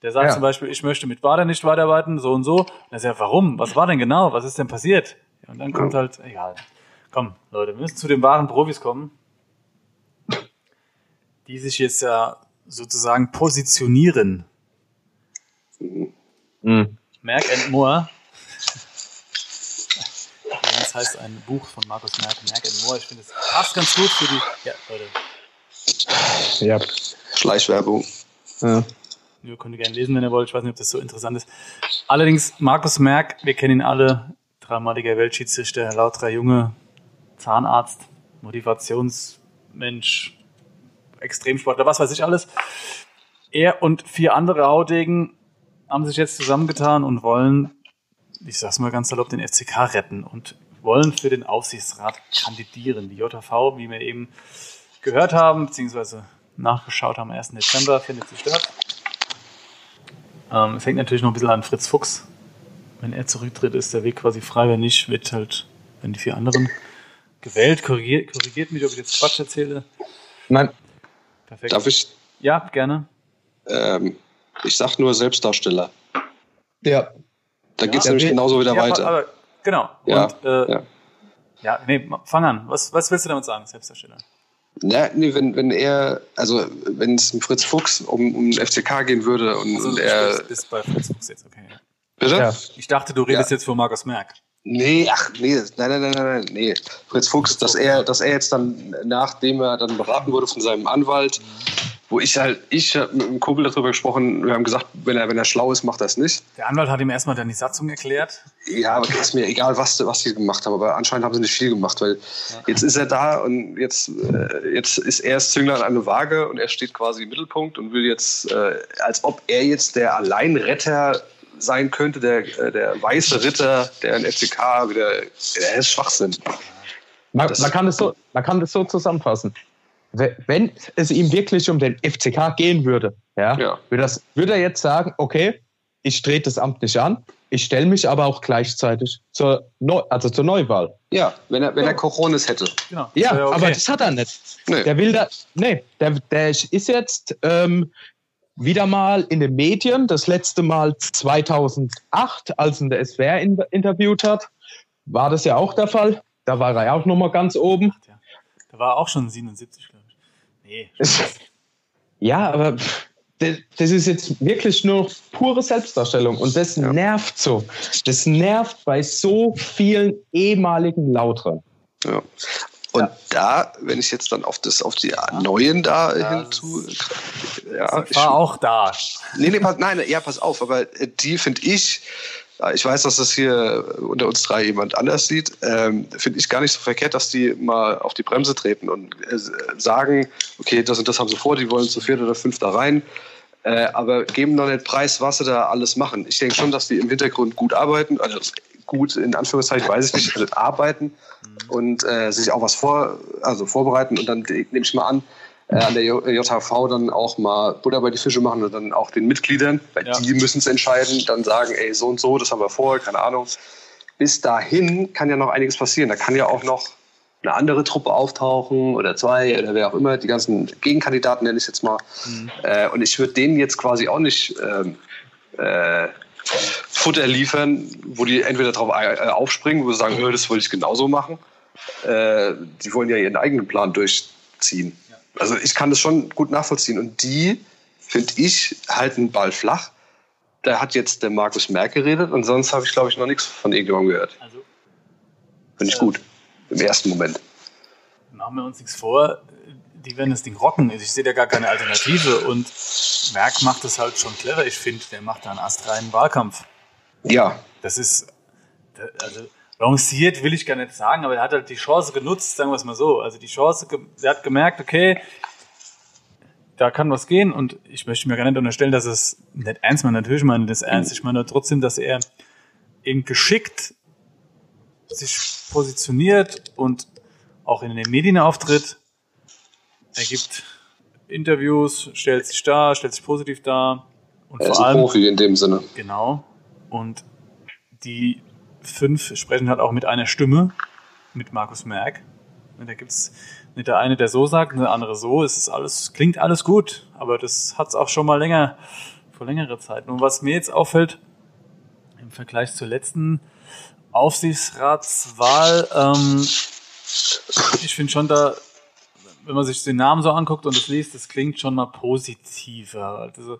Speaker 1: Der sagt ja. zum Beispiel, ich möchte mit Wader nicht weiterarbeiten, so und so. Und er sagt, warum? Was war denn genau? Was ist denn passiert? Und dann kommt halt, egal. Komm, Leute, wir müssen zu den wahren Profis kommen, die sich jetzt ja sozusagen positionieren. Mhm. Merck and Moore. Das heißt ein Buch von Markus Merck, Merck and Moore. Ich finde, es passt ganz gut für die. Ja,
Speaker 3: Leute. Ja. Schleichwerbung. Ja.
Speaker 1: Ihr könnt ihr gerne lesen, wenn ihr wollt. Ich weiß nicht, ob das so interessant ist. Allerdings, Markus Merck, wir kennen ihn alle, dreimaliger Weltschiedsrichter, lauterer Junge, Zahnarzt, Motivationsmensch, Extremsportler, was weiß ich alles. Er und vier andere Haudegen haben sich jetzt zusammengetan und wollen, ich sag's mal ganz salopp, den FCK retten und wollen für den Aufsichtsrat kandidieren. Die JV, wie wir eben gehört haben, beziehungsweise nachgeschaut haben, am 1. Dezember findet sie statt. Ähm, es hängt natürlich noch ein bisschen an Fritz Fuchs. Wenn er zurücktritt, ist der Weg quasi frei. Wenn nicht, wird halt, wenn die vier anderen gewählt. Korrigiert, korrigiert mich, ob ich jetzt Quatsch erzähle.
Speaker 2: Nein.
Speaker 3: Perfekt. Darf ich?
Speaker 1: Ja, gerne.
Speaker 3: Ähm, ich sag nur Selbstdarsteller.
Speaker 2: Ja.
Speaker 3: Da ja, geht es nämlich genauso wieder ja, weiter. Aber,
Speaker 1: genau.
Speaker 3: Ja, Und, äh, ja.
Speaker 1: ja, nee, fang an. Was, was willst du damit sagen, Selbstdarsteller?
Speaker 3: Ja, nee, wenn, wenn er, also wenn es um Fritz Fuchs um, um den FCK gehen würde und, also, und er.
Speaker 1: Du bist bei Fritz Fuchs jetzt, okay.
Speaker 3: Bitte? Ja.
Speaker 1: Ich dachte, du redest ja. jetzt von Markus Merck.
Speaker 3: Nee, ach nee, nein, nein, nein, nein, nein, nee. Fritz Fuchs, dass er, dass er jetzt dann, nachdem er dann beraten wurde von seinem Anwalt, mhm wo ich halt, ich habe mit einem Kumpel darüber gesprochen, wir haben gesagt, wenn er, wenn er schlau ist, macht er es nicht.
Speaker 1: Der Anwalt hat ihm erstmal dann die Satzung erklärt.
Speaker 3: Ja, aber ist mir egal, was, was die gemacht haben, aber anscheinend haben sie nicht viel gemacht, weil ja. jetzt ist er da und jetzt, äh, jetzt ist er das Zünglein an eine Waage und er steht quasi im Mittelpunkt und will jetzt, äh, als ob er jetzt der Alleinretter sein könnte, der, äh, der weiße Ritter, der in FCK wieder, der ist Schwachsinn.
Speaker 2: Man, man, kann das so, man kann das so zusammenfassen wenn es ihm wirklich um den FCK gehen würde, ja, ja. Würde, das, würde er jetzt sagen, okay, ich trete das Amt nicht an, ich stelle mich aber auch gleichzeitig zur, Neu also zur Neuwahl.
Speaker 3: Ja, wenn er, wenn er Coronis hätte.
Speaker 2: Genau. Ja, okay. aber das hat er nicht. Nee. Der will da, nee, der, der ist jetzt ähm, wieder mal in den Medien, das letzte Mal 2008, als ihn der SWR interviewt hat, war das ja auch der Fall. Da war er ja auch nochmal ganz oben.
Speaker 1: Da war er auch schon 77, Nee.
Speaker 2: ja, aber das ist jetzt wirklich nur pure Selbstdarstellung und das ja. nervt so. Das nervt bei so vielen ehemaligen Lautern.
Speaker 3: Ja. Und ja. da, wenn ich jetzt dann auf das, auf die neuen da ja, hinzu,
Speaker 1: ja, ich war auch da.
Speaker 3: Nee, nee, pass, nein, ja, pass auf, aber die finde ich, ich weiß, dass das hier unter uns drei jemand anders sieht. Ähm, Finde ich gar nicht so verkehrt, dass die mal auf die Bremse treten und äh, sagen, okay, das und das haben sie vor, die wollen zu viert oder fünf da rein. Äh, aber geben noch nicht preis, was sie da alles machen. Ich denke schon, dass die im Hintergrund gut arbeiten, also gut in Anführungszeichen, weiß ich nicht, also arbeiten und äh, sich auch was vor, also vorbereiten und dann nehme ich mal an, äh, an der JHV dann auch mal Butter bei die Fische machen und dann auch den Mitgliedern, weil ja. die müssen es entscheiden, dann sagen, ey, so und so, das haben wir vor, keine Ahnung. Bis dahin kann ja noch einiges passieren. Da kann ja auch noch eine andere Truppe auftauchen oder zwei oder wer auch immer, die ganzen Gegenkandidaten nenne ich jetzt mal. Mhm. Äh, und ich würde denen jetzt quasi auch nicht ähm, äh, Futter liefern, wo die entweder darauf äh, aufspringen, wo sie sagen, das wollte ich genauso machen. Äh, die wollen ja ihren eigenen Plan durchziehen. Also ich kann das schon gut nachvollziehen. Und die, finde ich, halten den Ball flach. Da hat jetzt der Markus Merck geredet und sonst habe ich, glaube ich, noch nichts von irgendjemandem gehört. Also, finde ich äh, gut. Im ersten Moment.
Speaker 1: Machen wir uns nichts vor. Die werden das Ding rocken. Ich sehe da gar keine Alternative. Und Merck macht das halt schon clever. Ich finde, der macht da einen astreinen Wahlkampf.
Speaker 3: Ja.
Speaker 1: Das ist, also lanciert will ich gar nicht sagen, aber er hat halt die Chance genutzt, sagen wir es mal so. Also die Chance, er hat gemerkt, okay, da kann was gehen und ich möchte mir gar nicht unterstellen, dass es nicht ernst meint. Natürlich meine das ernst. Ich meine trotzdem, dass er eben geschickt sich positioniert und auch in den Medien auftritt. Er gibt Interviews, stellt sich da, stellt sich positiv dar.
Speaker 3: Und er vor ist ein allem, Profi in dem Sinne.
Speaker 1: Genau. Und die fünf sprechen halt auch mit einer Stimme, mit Markus Merck. Und da gibt's nicht der eine, der so sagt, und der andere so. Es ist alles, klingt alles gut, aber das hat's auch schon mal länger, vor längerer Zeit. Und was mir jetzt auffällt, im Vergleich zur letzten Aufsichtsratswahl, ähm, ich finde schon da, wenn man sich den Namen so anguckt und es liest, das klingt schon mal positiver. Also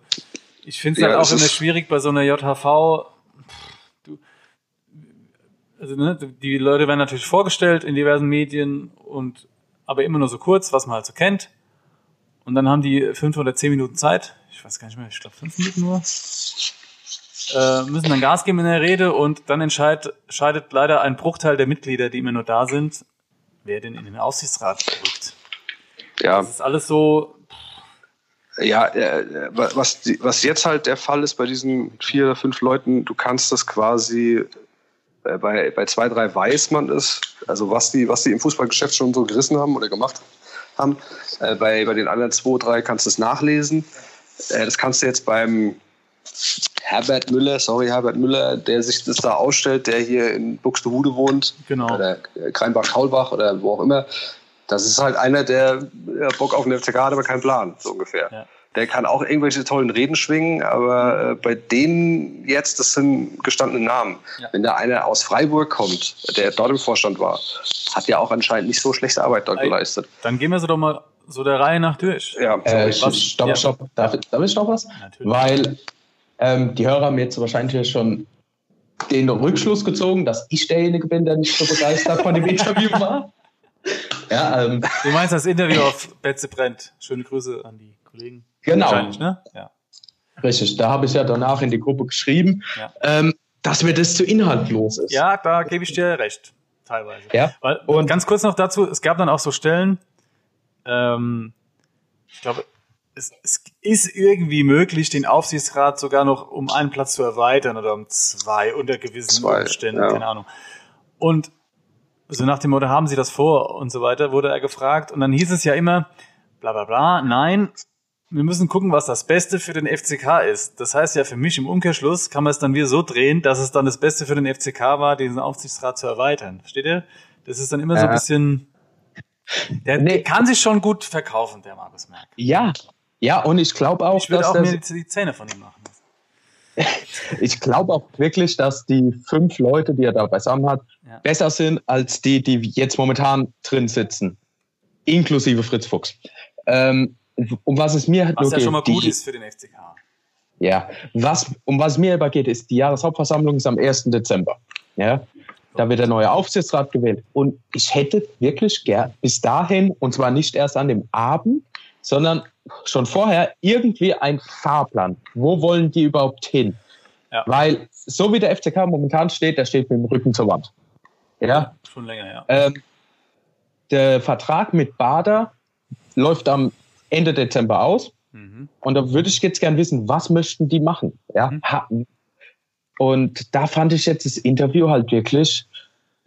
Speaker 1: ich finde es halt ja, auch immer schwierig bei so einer JHV. Also ne, die Leute werden natürlich vorgestellt in diversen Medien und aber immer nur so kurz, was man halt so kennt. Und dann haben die fünf oder zehn Minuten Zeit. Ich weiß gar nicht mehr, ich glaube fünf Minuten nur. Äh, müssen dann Gas geben in der Rede und dann entscheidet, entscheidet leider ein Bruchteil der Mitglieder, die immer nur da sind, wer denn in den Aufsichtsrat rückt. Ja. Das ist alles so.
Speaker 3: Ja, äh, was, was jetzt halt der Fall ist bei diesen vier oder fünf Leuten, du kannst das quasi bei, bei zwei, drei weiß man es, also was die, was die im Fußballgeschäft schon so gerissen haben oder gemacht haben. Äh, bei, bei den anderen zwei, drei kannst du es nachlesen. Äh, das kannst du jetzt beim Herbert Müller, sorry, Herbert Müller, der sich das da ausstellt, der hier in Buxtehude wohnt,
Speaker 1: genau.
Speaker 3: oder Kreinbach-Kaulbach oder wo auch immer, das ist halt einer, der ja, Bock auf den FCK hat, aber keinen Plan, so ungefähr. Ja. Der kann auch irgendwelche tollen Reden schwingen, aber äh, bei denen jetzt, das sind gestandene Namen. Ja. Wenn da einer aus Freiburg kommt, der dort im Vorstand war, hat ja auch anscheinend nicht so schlechte Arbeit dort geleistet.
Speaker 1: Dann gehen wir so doch mal so der Reihe nach durch.
Speaker 2: Ja, äh, stopp, stopp. Darf, darf ich noch was? Natürlich. Weil ähm, die Hörer haben jetzt wahrscheinlich schon den Rückschluss gezogen, dass ich derjenige bin, der nicht so begeistert von dem Interview war.
Speaker 1: Ja, ähm, du meinst das Interview auf Betze brennt. Schöne Grüße an die Kollegen.
Speaker 2: Genau. Ne? Ja. Richtig, da habe ich ja danach in die Gruppe geschrieben, ja. ähm, dass mir das zu inhaltlos ist.
Speaker 1: Ja, da gebe ich dir recht, teilweise.
Speaker 2: Ja.
Speaker 1: Weil, und ganz kurz noch dazu, es gab dann auch so Stellen, ähm, ich glaube, es, es ist irgendwie möglich, den Aufsichtsrat sogar noch um einen Platz zu erweitern oder um zwei unter gewissen zwei, Umständen, ja. keine Ahnung. Und so nach dem Motto, haben Sie das vor und so weiter, wurde er gefragt. Und dann hieß es ja immer, bla bla bla, nein, wir müssen gucken, was das Beste für den FCK ist. Das heißt ja für mich im Umkehrschluss kann man es dann wieder so drehen, dass es dann das Beste für den FCK war, diesen Aufsichtsrat zu erweitern. Versteht ihr? Das ist dann immer so ein bisschen. Der, nee. kann sich schon gut verkaufen, der Markus Merck.
Speaker 2: Ja, ja, und ich glaube auch,
Speaker 1: ich würde dass auch mir die Zähne von ihm machen.
Speaker 2: ich glaube auch wirklich, dass die fünf Leute, die er da beisammen hat, ja. besser sind als die, die jetzt momentan drin sitzen, inklusive Fritz Fuchs. Ähm, um was es mir
Speaker 1: halt was ja geht, schon mal gut die, ist für den FCK.
Speaker 2: Ja, was, um was mir aber geht, ist, die Jahreshauptversammlung ist am 1. Dezember. Ja, da wird der neue Aufsichtsrat gewählt. Und ich hätte wirklich gern bis dahin, und zwar nicht erst an dem Abend, sondern schon vorher irgendwie ein Fahrplan. Wo wollen die überhaupt hin? Ja. Weil so wie der FCK momentan steht, der steht mit dem Rücken zur Wand. Ja.
Speaker 1: Schon länger, ja.
Speaker 2: Ähm, der Vertrag mit Bader läuft am Ende Dezember aus. Mhm. Und da würde ich jetzt gern wissen, was möchten die machen? Ja. Mhm. Und da fand ich jetzt das Interview halt wirklich.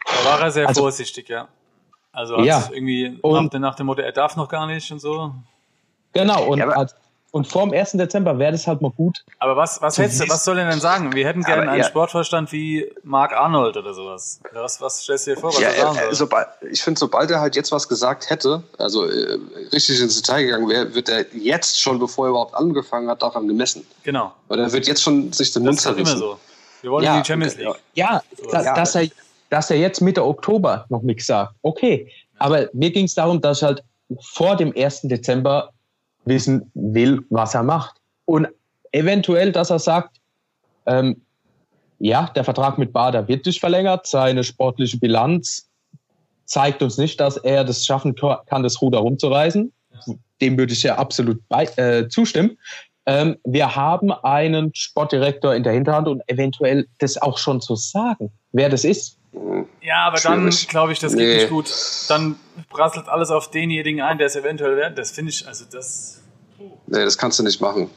Speaker 1: Da war er sehr also, vorsichtig, ja. Also ja. irgendwie und, nach dem Motto, er darf noch gar nicht und so.
Speaker 2: Genau, und, ja, als, und vor dem 1. Dezember wäre das halt mal gut.
Speaker 1: Aber was, was, hättest, was soll er denn sagen? Wir hätten gerne einen ja. Sportvorstand wie Mark Arnold oder sowas. Was, was stellst du dir vor, was
Speaker 3: ja, er sagen soll? Sobald, ich finde, sobald er halt jetzt was gesagt hätte, also äh, richtig ins Detail gegangen wäre, wird er jetzt schon, bevor er überhaupt angefangen hat, daran gemessen.
Speaker 1: Genau.
Speaker 3: Oder er wird jetzt schon sich den Mund zerrissen. Das ist immer so.
Speaker 1: Wir wollen ja, in die Champions League.
Speaker 2: Ja, so da, dass, er, dass er jetzt Mitte Oktober noch nichts sagt. Okay. Aber mir ging es darum, dass halt vor dem 1. Dezember wissen will, was er macht. Und eventuell, dass er sagt, ähm, ja, der Vertrag mit Bader wird nicht verlängert, seine sportliche Bilanz zeigt uns nicht, dass er das schaffen kann, das Ruder rumzureißen. Dem würde ich ja absolut bei, äh, zustimmen. Ähm, wir haben einen Sportdirektor in der Hinterhand und eventuell das auch schon zu sagen, wer das ist.
Speaker 1: Ja, aber dann glaube ich, das geht nee. nicht gut. Dann prasselt alles auf denjenigen ein, der es eventuell wird. Das finde ich, also das.
Speaker 3: Nee, das kannst du nicht machen.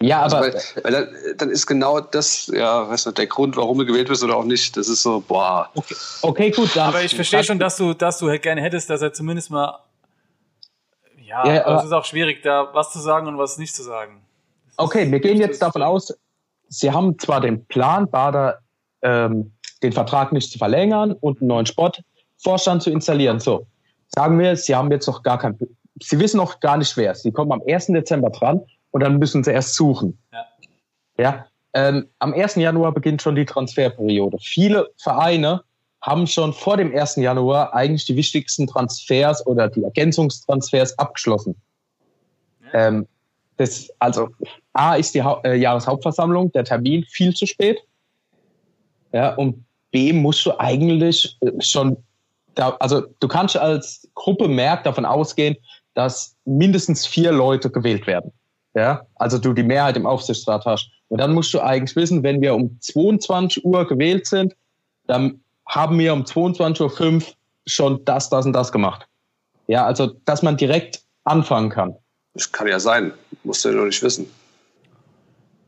Speaker 2: Ja, also aber.
Speaker 3: Also weil, weil dann, dann, ist genau das, ja, weißt du, der Grund, warum du gewählt wirst oder auch nicht. Das ist so, boah.
Speaker 2: Okay, okay gut.
Speaker 1: Dann aber ich verstehe schon, dass du, dass du halt gerne hättest, dass er zumindest mal. Ja, ja aber es ist auch schwierig, da was zu sagen und was nicht zu sagen.
Speaker 2: Okay, wir gehen jetzt davon aus, Sie haben zwar den Plan, Bader ähm, den Vertrag nicht zu verlängern und einen neuen Sportvorstand zu installieren. So, sagen wir, Sie haben jetzt noch gar kein, Sie wissen noch gar nicht wer. Sie kommen am 1. Dezember dran und dann müssen Sie erst suchen. Ja. ja ähm, am 1. Januar beginnt schon die Transferperiode. Viele Vereine haben schon vor dem 1. Januar eigentlich die wichtigsten Transfers oder die Ergänzungstransfers abgeschlossen. Ja. Ähm, das, also A ist die ha äh, Jahreshauptversammlung, der Termin viel zu spät. Ja, und B musst du eigentlich äh, schon da, also du kannst als Gruppe merkt davon ausgehen, dass mindestens vier Leute gewählt werden. Ja, also du die Mehrheit im Aufsichtsrat hast. Und dann musst du eigentlich wissen, wenn wir um 22 Uhr gewählt sind, dann haben wir um 22.05 Uhr schon das, das und das gemacht. Ja, also dass man direkt anfangen kann.
Speaker 3: Das kann ja sein, musst du ja noch nicht wissen.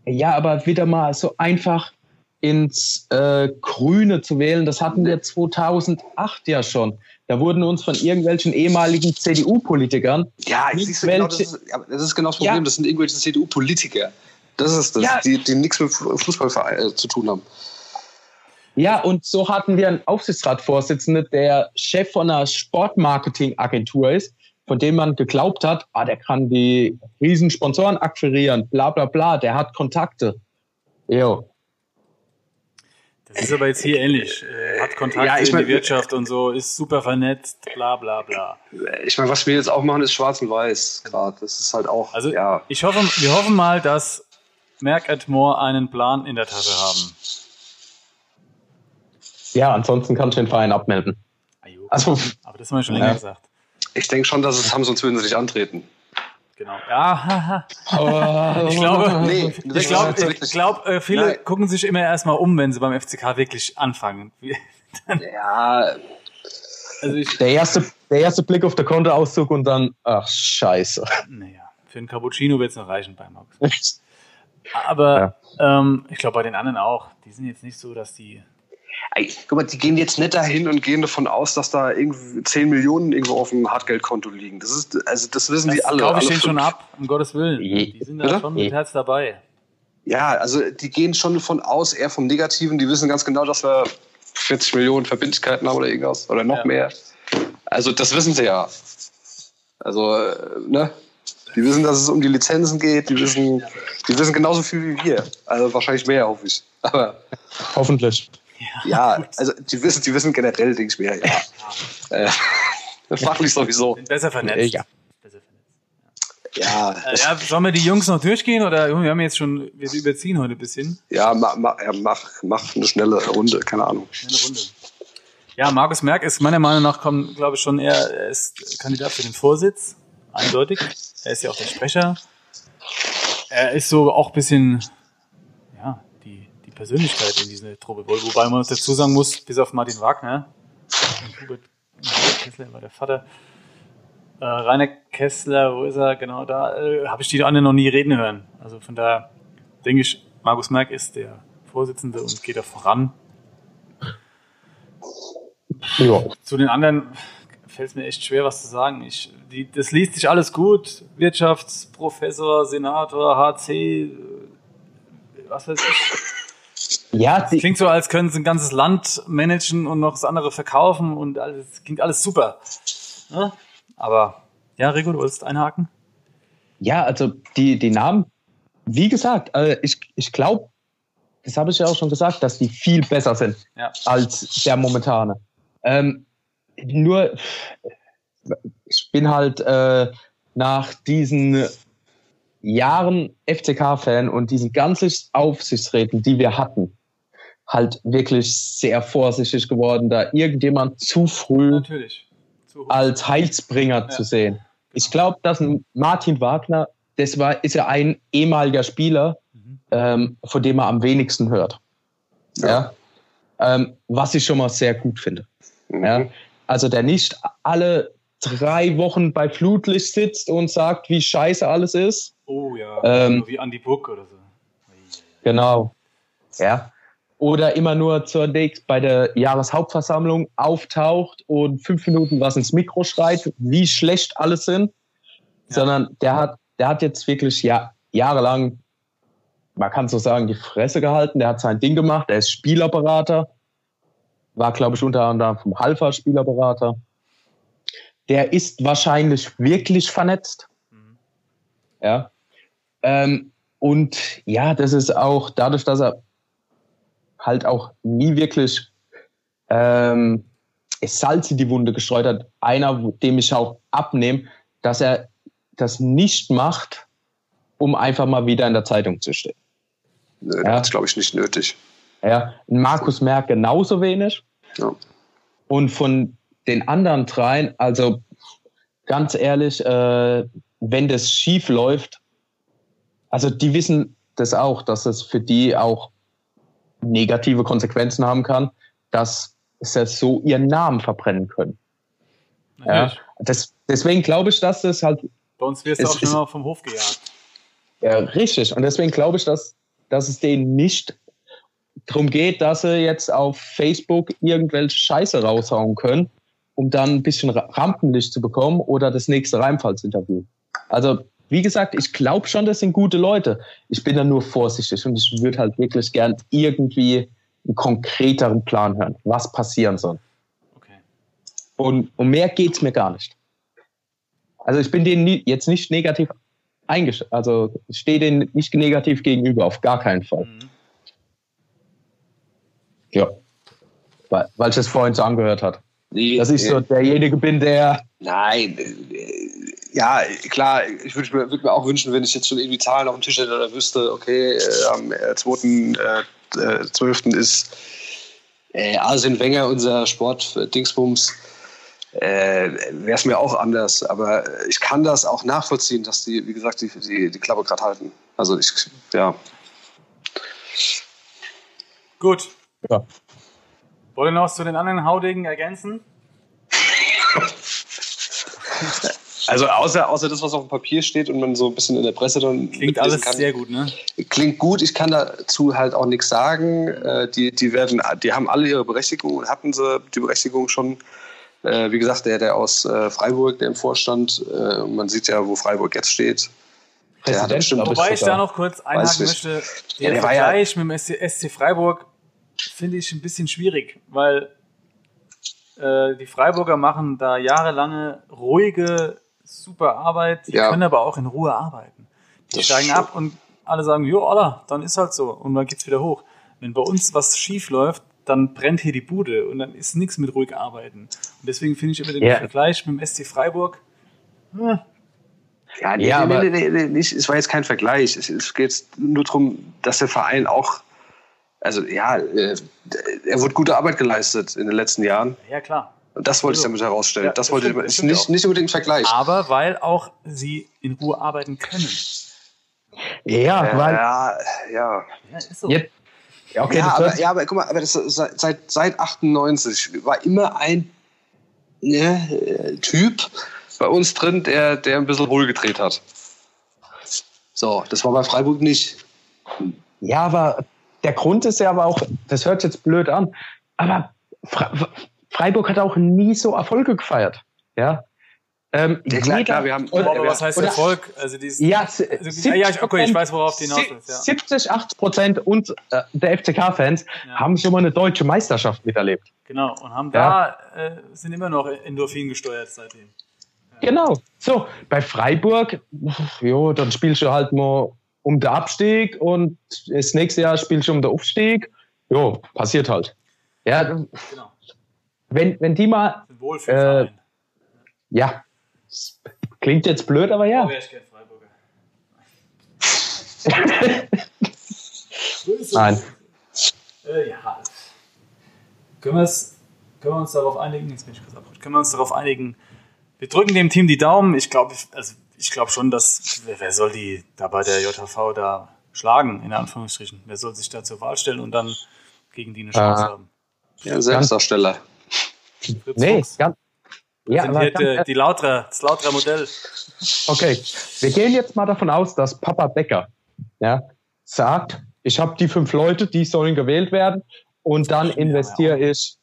Speaker 2: Ja, aber wieder mal so einfach ins äh, Grüne zu wählen, das hatten wir 2008 ja schon. Da wurden uns von irgendwelchen ehemaligen CDU-Politikern.
Speaker 3: Ja, siehst du, genau, das, ist, das ist genau das Problem. Ja. Das sind irgendwelche CDU-Politiker. Das ist das, ja. die, die nichts mit Fußball äh, zu tun haben.
Speaker 2: Ja, und so hatten wir einen Aufsichtsratsvorsitzenden, der Chef von einer Sportmarketing-Agentur ist, von dem man geglaubt hat, ah, der kann die riesen Sponsoren akquirieren, bla bla bla, der hat Kontakte. Jo.
Speaker 1: Das ist aber jetzt hier ähnlich. Äh, hat Kontakte ja, ich mein, in die Wirtschaft und so, ist super vernetzt, bla bla bla.
Speaker 3: Ich meine, was wir jetzt auch machen, ist schwarz und weiß gerade. Das ist halt auch.
Speaker 1: Also ja. ich hoffe, wir hoffen mal, dass Merck and More einen Plan in der Tasche haben.
Speaker 2: Ja, ansonsten kannst du den Verein abmelden.
Speaker 1: Also, aber das haben wir schon länger ja. gesagt.
Speaker 3: Ich denke schon, dass es haben, sonst würden sie sich antreten.
Speaker 1: Genau. Ja, ich glaube, nee, ich glaube, ich glaub, äh, viele Nein. gucken sich immer erstmal um, wenn sie beim FCK wirklich anfangen.
Speaker 2: ja. Also ich, der, erste, der erste Blick auf den Kontoauszug und dann, ach, scheiße.
Speaker 1: Naja, für einen Cappuccino wird es noch reichen bei Max. Aber ja. ähm, ich glaube bei den anderen auch. Die sind jetzt nicht so, dass die
Speaker 3: guck mal, die gehen jetzt nicht dahin und gehen davon aus, dass da irgendwie 10 Millionen irgendwo auf dem Hartgeldkonto liegen. Das ist, also das wissen das die alle.
Speaker 1: glaube ich denen schon ab, um Gottes Willen. Die sind da Bitte? schon mit Herz dabei.
Speaker 3: Ja, also die gehen schon davon aus, eher vom Negativen. Die wissen ganz genau, dass wir 40 Millionen Verbindlichkeiten haben oder irgendwas oder noch ja. mehr. Also das wissen sie ja. Also, äh, ne? Die wissen, dass es um die Lizenzen geht. Die wissen, die wissen genauso viel wie wir. Also wahrscheinlich mehr, hoffe ich. Aber
Speaker 2: hoffentlich.
Speaker 3: Ja, ja also die wissen, die wissen generell, denke ich mir, ja. äh, fachlich sowieso.
Speaker 1: Besser vernetzt.
Speaker 3: Ja.
Speaker 1: Ja, äh, ja, sollen wir die Jungs noch durchgehen oder wir haben jetzt schon, wir überziehen heute ein bisschen.
Speaker 3: Ja, mach, mach, mach, mach eine schnelle Runde, keine Ahnung. Schnelle Runde.
Speaker 1: Ja, Markus Merck ist meiner Meinung nach, kommt, glaube ich, schon eher, er ist Kandidat für den Vorsitz, eindeutig. Er ist ja auch der Sprecher. Er ist so auch ein bisschen Persönlichkeit in diese Truppe. Wobei man dazu sagen muss, bis auf Martin Wagner, Hubert Kessler war der Vater, äh, Rainer Kessler, wo ist er? Genau da, äh, habe ich die anderen noch nie reden hören. Also von daher denke ich, Markus Merck ist der Vorsitzende und geht da voran. Ja. Zu den anderen fällt es mir echt schwer, was zu sagen. Ich, die, das liest sich alles gut. Wirtschaftsprofessor, Senator, HC, was weiß ich. Ja, das klingt so, als können sie ein ganzes Land managen und noch das andere verkaufen und alles klingt alles super. Ja? Aber ja, Rico, du wolltest einhaken?
Speaker 2: Ja, also die, die Namen, wie gesagt, äh, ich, ich glaube, das habe ich ja auch schon gesagt, dass die viel besser sind ja. als der momentane. Ähm, nur, ich bin halt äh, nach diesen Jahren FCK-Fan und diesen ganzen Aufsichtsräten, die wir hatten, halt wirklich sehr vorsichtig geworden, da irgendjemand zu früh zu als Heilsbringer ja. zu sehen. Ich glaube, dass ein Martin Wagner, das war, ist ja ein ehemaliger Spieler, mhm. ähm, von dem man am wenigsten hört. Ja. ja? Ähm, was ich schon mal sehr gut finde. Mhm. Ja? Also der nicht alle drei Wochen bei Flutlicht sitzt und sagt, wie scheiße alles ist.
Speaker 1: Oh ja, ähm, wie Andy Book oder so.
Speaker 2: Genau. Ja. Oder immer nur zur nächsten, bei der Jahreshauptversammlung auftaucht und fünf Minuten was ins Mikro schreit, wie schlecht alles sind. Ja. Sondern der hat, der hat jetzt wirklich ja, jahrelang, man kann so sagen, die Fresse gehalten. Der hat sein Ding gemacht. Er ist Spielerberater. War, glaube ich, unter anderem vom Halfa Spielerberater. Der ist wahrscheinlich wirklich vernetzt. Mhm. Ja. Ähm, und ja, das ist auch dadurch, dass er halt auch nie wirklich ähm, Salz in die Wunde gestreut hat, einer, dem ich auch abnehme, dass er das nicht macht, um einfach mal wieder in der Zeitung zu stehen.
Speaker 3: Nö, ja. das glaube ich nicht nötig.
Speaker 2: Ja, Markus Merck genauso wenig. Ja. Und von den anderen dreien, also ganz ehrlich, äh, wenn das schief läuft, also die wissen das auch, dass es für die auch negative Konsequenzen haben kann, dass sie so ihren Namen verbrennen können. Ja, das, deswegen glaube ich, dass das halt.
Speaker 1: Bei uns wirst du auch schon mal vom Hof gejagt.
Speaker 2: Ja, richtig. Und deswegen glaube ich, dass, dass es denen nicht darum geht, dass sie jetzt auf Facebook irgendwelche Scheiße raushauen können, um dann ein bisschen Rampenlicht zu bekommen oder das nächste Reimfallsinterview. Also wie gesagt, ich glaube schon, das sind gute Leute. Ich bin da nur vorsichtig und ich würde halt wirklich gern irgendwie einen konkreteren Plan hören, was passieren soll. Okay. Und um mehr geht es mir gar nicht. Also ich bin denen nie, jetzt nicht negativ eingestellt, also ich stehe denen nicht negativ gegenüber, auf gar keinen Fall. Mhm. Ja, weil, weil ich das vorhin so angehört hat. Nee, dass ich so derjenige bin, der.
Speaker 3: Nein, ja, klar, ich würde mir, würd mir, auch wünschen, wenn ich jetzt schon irgendwie Zahlen auf dem Tisch hätte oder wüsste, okay, äh, am 2.12. Äh, äh ist äh, Arsene Wenger unser Sport-Dingsbums, äh, wäre es mir auch anders. Aber ich kann das auch nachvollziehen, dass die, wie gesagt, die, die, die Klappe gerade halten. Also ich, ja.
Speaker 1: Gut. Ja. Wollt ihr noch was zu den anderen Haudegen ergänzen?
Speaker 3: Also außer, außer das, was auf dem Papier steht und man so ein bisschen in der Presse dann
Speaker 1: Klingt alles kann, sehr gut, ne?
Speaker 3: Klingt gut. Ich kann dazu halt auch nichts sagen. Äh, die, die werden, die haben alle ihre Berechtigung und hatten sie die Berechtigung schon. Äh, wie gesagt, der, der aus äh, Freiburg, der im Vorstand, man sieht ja, wo Freiburg jetzt steht.
Speaker 1: Der hat bestimmt, Wobei ich da noch kurz einhaken möchte, der, ja, der Vergleich ja mit dem SC Freiburg finde ich ein bisschen schwierig, weil äh, die Freiburger machen da jahrelange ruhige super Arbeit, die ja. können aber auch in Ruhe arbeiten. Die das steigen ab und alle sagen, jo, Allah, dann ist halt so und dann geht's wieder hoch. Wenn bei uns was schief läuft, dann brennt hier die Bude und dann ist nichts mit ruhig arbeiten. Und deswegen finde ich immer den yeah. Vergleich mit dem SC Freiburg.
Speaker 3: Hm. Ja, nee, ja, nee, nee, nee, nicht, es war jetzt kein Vergleich. Es, es geht nur darum, dass der Verein auch, also ja, äh, er wurde gute Arbeit geleistet in den letzten Jahren.
Speaker 1: Ja, klar.
Speaker 3: Und das wollte also, ich damit herausstellen. Ja, das, das wollte stimmt, ich nicht, nicht unbedingt vergleichen.
Speaker 1: Aber weil auch sie in Ruhe arbeiten können.
Speaker 2: Ja, weil.
Speaker 3: Ja, ja. ja ist so. Jetzt, ja, okay, ja, aber, ja, aber guck mal, aber das, seit, seit 98 war immer ein ne, Typ bei uns drin, der, der ein bisschen wohl gedreht hat. So, das war bei Freiburg nicht.
Speaker 2: Ja, aber der Grund ist ja aber auch, das hört jetzt blöd an, aber Freiburg hat auch nie so Erfolge gefeiert. Ja.
Speaker 3: Ähm, ja, klar, klar, wir haben.
Speaker 1: Oder, aber was heißt oder, Erfolg? Also dieses, ja, also, ja, okay, ich weiß, worauf die hinaus ist. Ja.
Speaker 2: 70, 80 Prozent und äh, der FCK-Fans ja. haben schon mal eine deutsche Meisterschaft miterlebt.
Speaker 1: Genau, und haben ja. da, äh, sind immer noch Endorphin gesteuert seitdem.
Speaker 2: Ja. Genau. So, bei Freiburg, jo, dann spielst du halt mal um den Abstieg und das nächste Jahr spielst du um den Aufstieg. Jo, passiert halt. Ja, genau wenn, wenn die mal. Äh, ja. Klingt jetzt blöd, aber ja. Wäre ich gern Freiburger. Nein.
Speaker 1: Äh, ja. Können, können wir uns darauf einigen? Jetzt bin ich kurz abrutscht. Können wir uns darauf einigen? Wir drücken dem Team die Daumen. Ich glaube also ich glaub schon, dass. Wer, wer soll die da bei der JHV da schlagen, in Anführungsstrichen? Wer soll sich da zur Wahl stellen und dann gegen die eine Chance äh, haben?
Speaker 3: Ja, Selbstdarsteller.
Speaker 2: Nee, ganz,
Speaker 1: ja, dann, die Lautra, das Lautra-Modell.
Speaker 2: Okay, wir gehen jetzt mal davon aus, dass Papa Becker ja, sagt, ich habe die fünf Leute, die sollen gewählt werden und dann investiere ich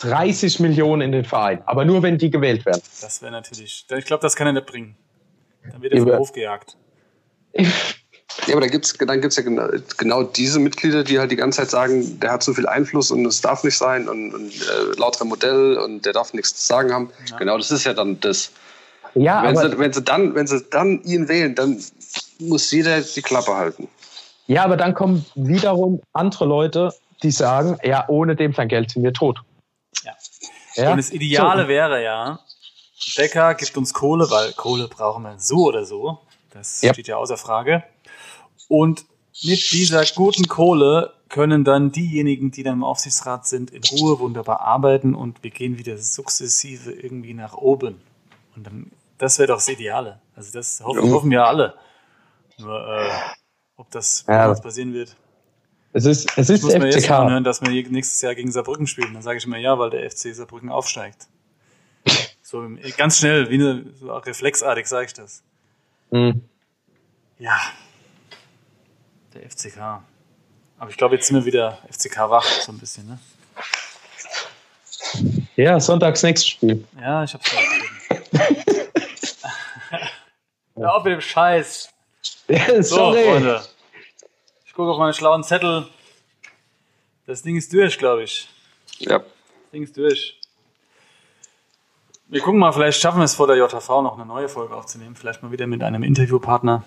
Speaker 2: 30 Millionen in den Verein, aber nur wenn die gewählt werden.
Speaker 1: Das wäre natürlich, ich glaube, das kann er nicht bringen. Dann wird er vom Hof gejagt.
Speaker 3: Ja, aber da gibt's, dann gibt es ja genau, genau, diese Mitglieder, die halt die ganze Zeit sagen, der hat zu viel Einfluss und es darf nicht sein und, und äh, lauter Modell und der darf nichts zu sagen haben. Ja. Genau, das ist ja dann das. Ja, wenn, aber, sie, wenn, sie dann, wenn sie dann ihn wählen, dann muss jeder die Klappe halten.
Speaker 2: Ja, aber dann kommen wiederum andere Leute, die sagen, ja, ohne dem sein Geld sind wir tot.
Speaker 1: Ja. ja? Und das Ideale so. wäre ja, Becker gibt uns Kohle, weil Kohle brauchen wir so oder so. Das ja. steht ja außer Frage. Und mit dieser guten Kohle können dann diejenigen, die dann im Aufsichtsrat sind, in Ruhe wunderbar arbeiten und wir gehen wieder sukzessive irgendwie nach oben. Und dann, das wäre doch das Ideale. Also das hoffen, hoffen wir alle. Nur, äh, ob das ja. passieren wird.
Speaker 2: Es ist, es ist ich
Speaker 1: muss mir jetzt mal hören, dass wir nächstes Jahr gegen Saarbrücken spielen. Dann sage ich immer ja, weil der FC Saarbrücken aufsteigt. So ganz schnell, wie eine, so reflexartig sage ich das. Mhm. Ja, der FCK. Aber ich glaube, jetzt sind wir wieder FCK wach, so ein bisschen, ne?
Speaker 2: Ja, sonntags nächstes Spiel.
Speaker 1: Ja, ich hab's vergessen. Hör auf mit dem Scheiß.
Speaker 2: Ja, sorry. So, Freunde.
Speaker 1: Ich gucke auf meine schlauen Zettel. Das Ding ist durch, glaube ich.
Speaker 3: Ja.
Speaker 1: Das Ding ist durch. Wir gucken mal, vielleicht schaffen wir es vor der JV noch eine neue Folge aufzunehmen. Vielleicht mal wieder mit einem Interviewpartner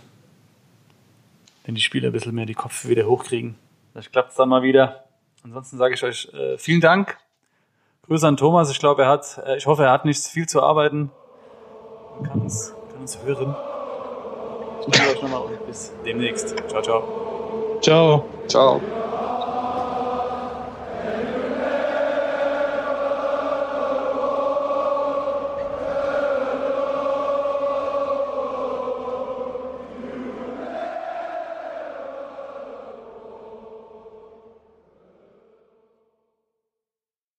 Speaker 1: wenn die Spieler ein bisschen mehr die Kopf wieder hochkriegen. Vielleicht klappt es dann mal wieder. Ansonsten sage ich euch äh, vielen Dank. Grüße an Thomas. Ich glaube, er hat, äh, ich hoffe, er hat nicht viel zu arbeiten. Man kann uns, kann uns hören. Ich danke euch nochmal und bis demnächst. Ciao, ciao.
Speaker 2: Ciao.
Speaker 3: Ciao.